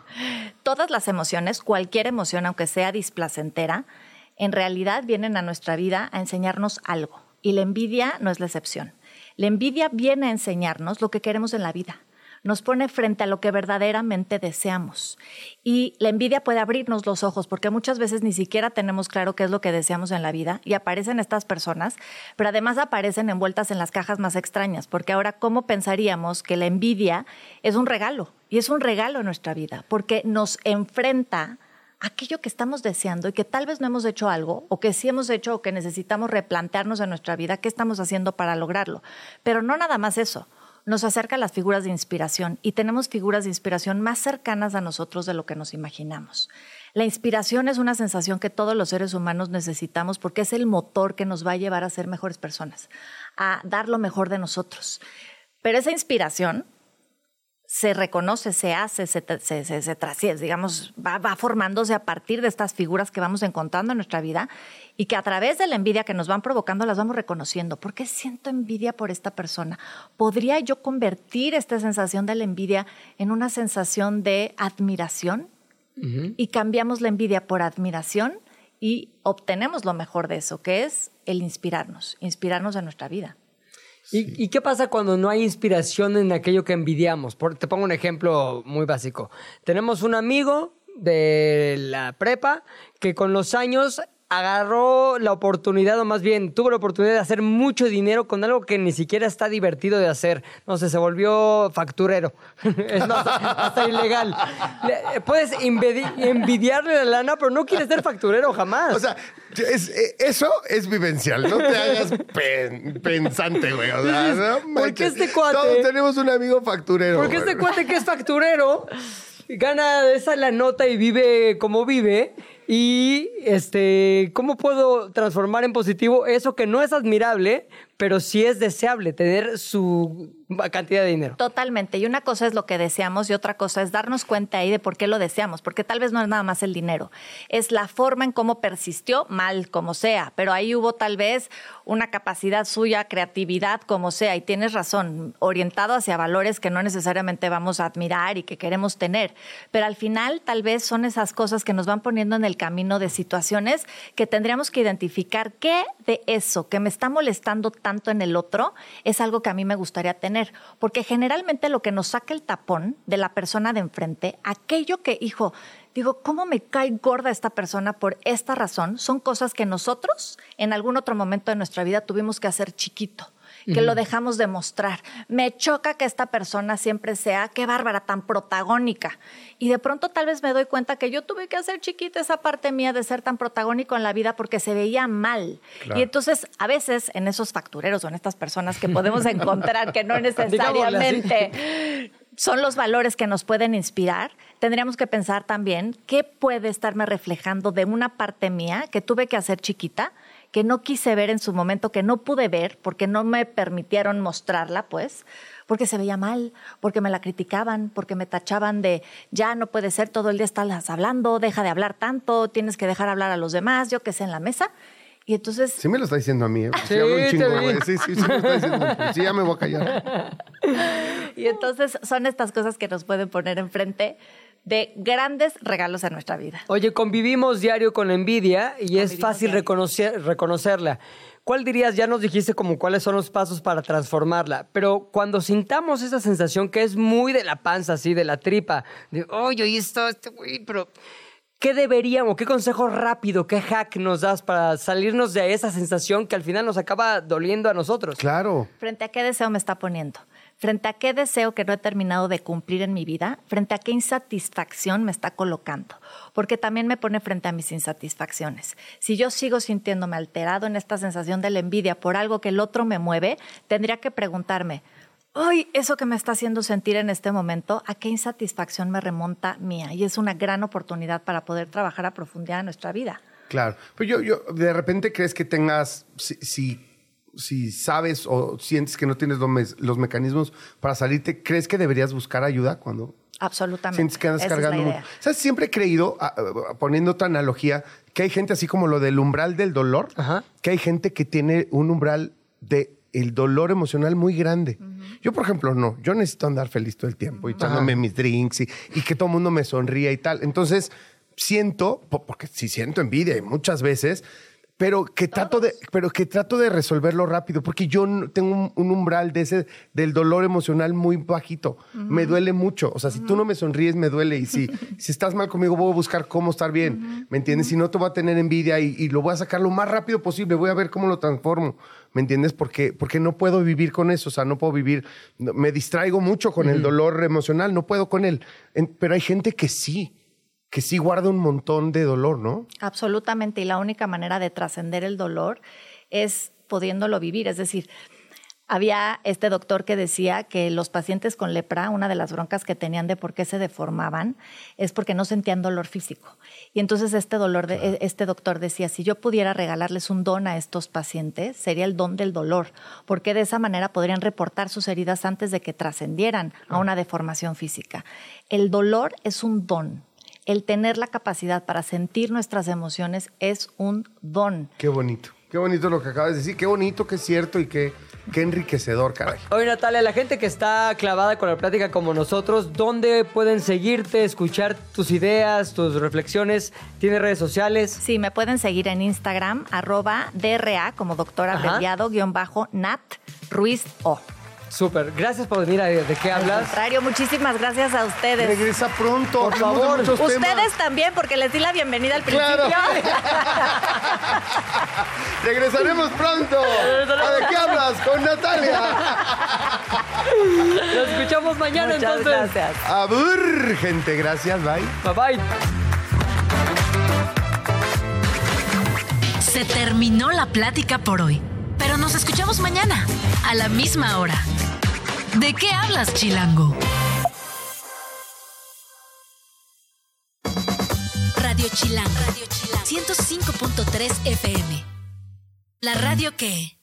Speaker 8: todas las emociones, cualquier emoción, aunque sea displacentera, en realidad vienen a nuestra vida a enseñarnos algo. Y la envidia no es la excepción. La envidia viene a enseñarnos lo que queremos en la vida. Nos pone frente a lo que verdaderamente deseamos. Y la envidia puede abrirnos los ojos, porque muchas veces ni siquiera tenemos claro qué es lo que deseamos en la vida. Y aparecen estas personas, pero además aparecen envueltas en las cajas más extrañas, porque ahora, ¿cómo pensaríamos que la envidia es un regalo? Y es un regalo en nuestra vida, porque nos enfrenta a aquello que estamos deseando y que tal vez no hemos hecho algo, o que sí hemos hecho, o que necesitamos replantearnos en nuestra vida qué estamos haciendo para lograrlo. Pero no nada más eso. Nos acerca a las figuras de inspiración y tenemos figuras de inspiración más cercanas a nosotros de lo que nos imaginamos. La inspiración es una sensación que todos los seres humanos necesitamos porque es el motor que nos va a llevar a ser mejores personas, a dar lo mejor de nosotros. Pero esa inspiración se reconoce, se hace, se, se, se, se trasciende, digamos, va, va, formándose a partir de estas figuras que vamos encontrando en nuestra vida y que a través de la envidia que nos van provocando las vamos reconociendo. ¿Por qué siento envidia por esta persona? ¿Podría yo convertir esta sensación de la envidia en una sensación de admiración? Uh -huh. Y cambiamos la envidia por admiración y obtenemos lo mejor de eso, que es el inspirarnos, inspirarnos en nuestra vida.
Speaker 4: ¿Y, ¿Y, qué pasa cuando no hay inspiración en aquello que envidiamos? Por, te pongo un ejemplo muy básico. Tenemos un amigo de la prepa que con los años agarró la oportunidad, o más bien tuvo la oportunidad de hacer mucho dinero con algo que ni siquiera está divertido de hacer. No sé, se volvió facturero. *laughs* es más, hasta ilegal. Le, puedes envidiarle la lana, pero no quieres ser facturero jamás.
Speaker 5: O sea, es, eso es vivencial. No te hagas pen, pensante, güey. O sea, no
Speaker 4: ¿Por qué este cuate?
Speaker 5: Todos tenemos un amigo facturero.
Speaker 4: Porque este cuate que es facturero gana esa la nota y vive como vive. Y este, ¿cómo puedo transformar en positivo eso que no es admirable, pero sí es deseable, tener su cantidad de dinero?
Speaker 8: Totalmente. Y una cosa es lo que deseamos y otra cosa es darnos cuenta ahí de por qué lo deseamos, porque tal vez no es nada más el dinero, es la forma en cómo persistió, mal como sea, pero ahí hubo tal vez una capacidad suya, creatividad, como sea, y tienes razón, orientado hacia valores que no necesariamente vamos a admirar y que queremos tener, pero al final tal vez son esas cosas que nos van poniendo en el camino de situaciones que tendríamos que identificar qué de eso que me está molestando tanto en el otro es algo que a mí me gustaría tener. Porque generalmente lo que nos saca el tapón de la persona de enfrente, aquello que, hijo, digo, ¿cómo me cae gorda esta persona por esta razón? Son cosas que nosotros en algún otro momento de nuestra vida tuvimos que hacer chiquito que lo dejamos de mostrar. Me choca que esta persona siempre sea, qué bárbara, tan protagónica. Y de pronto tal vez me doy cuenta que yo tuve que hacer chiquita esa parte mía de ser tan protagónico en la vida porque se veía mal. Claro. Y entonces, a veces en esos factureros o en estas personas que podemos *laughs* encontrar que no necesariamente son los valores que nos pueden inspirar, tendríamos que pensar también qué puede estarme reflejando de una parte mía que tuve que hacer chiquita que no quise ver en su momento, que no pude ver porque no me permitieron mostrarla, pues, porque se veía mal, porque me la criticaban, porque me tachaban de ya no puede ser, todo el día estás hablando, deja de hablar tanto, tienes que dejar hablar a los demás, yo que sé, en la mesa. Y entonces...
Speaker 5: Sí me lo está diciendo a mí, ¿eh?
Speaker 4: Sí,
Speaker 5: sí, hablo un chingo, güey. Sí, sí, sí me está diciendo. Sí, ya me voy a callar. *laughs*
Speaker 8: Y entonces son estas cosas que nos pueden poner enfrente de grandes regalos en nuestra vida.
Speaker 4: Oye, convivimos diario con la envidia y es fácil reconocer, reconocerla. ¿cuál dirías? Ya nos dijiste como cuáles son los pasos para transformarla, pero cuando sintamos esa sensación que es muy de la panza, así, de la tripa, de, oye, ahí está este güey, pero ¿qué deberíamos, qué consejo rápido, qué hack nos das para salirnos de esa sensación que al final nos acaba doliendo a nosotros?
Speaker 5: Claro.
Speaker 8: ¿Frente a qué deseo me está poniendo? ¿Frente a qué deseo que no he terminado de cumplir en mi vida? ¿Frente a qué insatisfacción me está colocando? Porque también me pone frente a mis insatisfacciones. Si yo sigo sintiéndome alterado en esta sensación de la envidia por algo que el otro me mueve, tendría que preguntarme, Hoy eso que me está haciendo sentir en este momento, ¿a qué insatisfacción me remonta mía? Y es una gran oportunidad para poder trabajar a profundidad en nuestra vida.
Speaker 5: Claro. Pero yo, yo, de repente crees que tengas, si, si, si sabes o sientes que no tienes los, me- los mecanismos para salirte, ¿crees que deberías buscar ayuda cuando
Speaker 8: Absolutamente.
Speaker 5: sientes que andas
Speaker 8: Esa es la
Speaker 5: cargando?
Speaker 8: idea.
Speaker 5: ¿Sabes? Siempre he creído, poniendo otra analogía, que hay gente así como lo del umbral del dolor,
Speaker 4: Ajá.
Speaker 5: que hay gente que tiene un umbral de el dolor emocional muy grande. Yo, por ejemplo, no. Yo necesito andar feliz todo el tiempo, y echándome mis drinks y, y que todo el mundo me sonría y tal. Entonces, siento, po- porque sí siento envidia y muchas veces, pero que trato de, pero que trato de resolverlo rápido, porque yo tengo un, un umbral de ese, del dolor emocional muy bajito. Me duele mucho. O sea, si tú no me sonríes, me duele. Y si, *laughs* si estás mal conmigo, voy a buscar cómo estar bien. ¿Me entiendes? Si no, te voy a tener envidia y, y lo voy a sacar lo más rápido posible. Voy a ver cómo lo transformo. ¿Me entiendes? Porque, porque no puedo vivir con eso. O sea, no puedo vivir. me distraigo mucho con el dolor emocional. No puedo con él. En- pero hay gente que sí, que sí guarda un montón de dolor, ¿no?
Speaker 8: Absolutamente. Y la única manera de trascender el dolor es pudiéndolo vivir. Es decir, había este doctor que decía que los pacientes con lepra, una de las broncas que tenían de por qué se deformaban, es porque no sentían dolor físico. Y entonces este dolor, de, este doctor decía, si yo pudiera regalarles un don a estos pacientes, sería el don del dolor, porque de esa manera podrían reportar sus heridas antes de que trascendieran a una deformación física. El dolor es un don. El tener la capacidad para sentir nuestras emociones es un don.
Speaker 5: Qué bonito. Qué bonito lo que acabas de decir. Qué bonito, qué cierto y qué, qué enriquecedor, caray.
Speaker 4: Oye, Natalia, la gente que está clavada con la plática como nosotros, ¿dónde pueden seguirte, escuchar tus ideas, tus reflexiones? ¿Tienes redes sociales?
Speaker 8: Sí, me pueden seguir en Instagram, arroba DRA, como doctor
Speaker 4: Ajá.
Speaker 8: abreviado, guion bajo, Nat Ruiz O.
Speaker 4: Súper. Gracias por venir a ¿De qué
Speaker 8: Al
Speaker 4: hablas?
Speaker 8: contrario, muchísimas gracias a ustedes.
Speaker 5: Regresa pronto.
Speaker 4: Por favor.
Speaker 8: Ustedes
Speaker 5: temas.
Speaker 8: también, porque les di la bienvenida al principio.
Speaker 5: Claro. *laughs* Regresaremos pronto. ¿A de qué hablas? Con Natalia.
Speaker 4: Nos escuchamos mañana
Speaker 8: Muchas
Speaker 4: entonces.
Speaker 8: gracias.
Speaker 5: A ver, gente. Gracias. Bye.
Speaker 4: Bye bye.
Speaker 1: Se terminó la plática por hoy, pero nos escuchamos mañana, a la misma hora. ¿De qué hablas, Chilango?
Speaker 6: Radio Chilango. Radio Chilango. 105.3 FM. La radio que...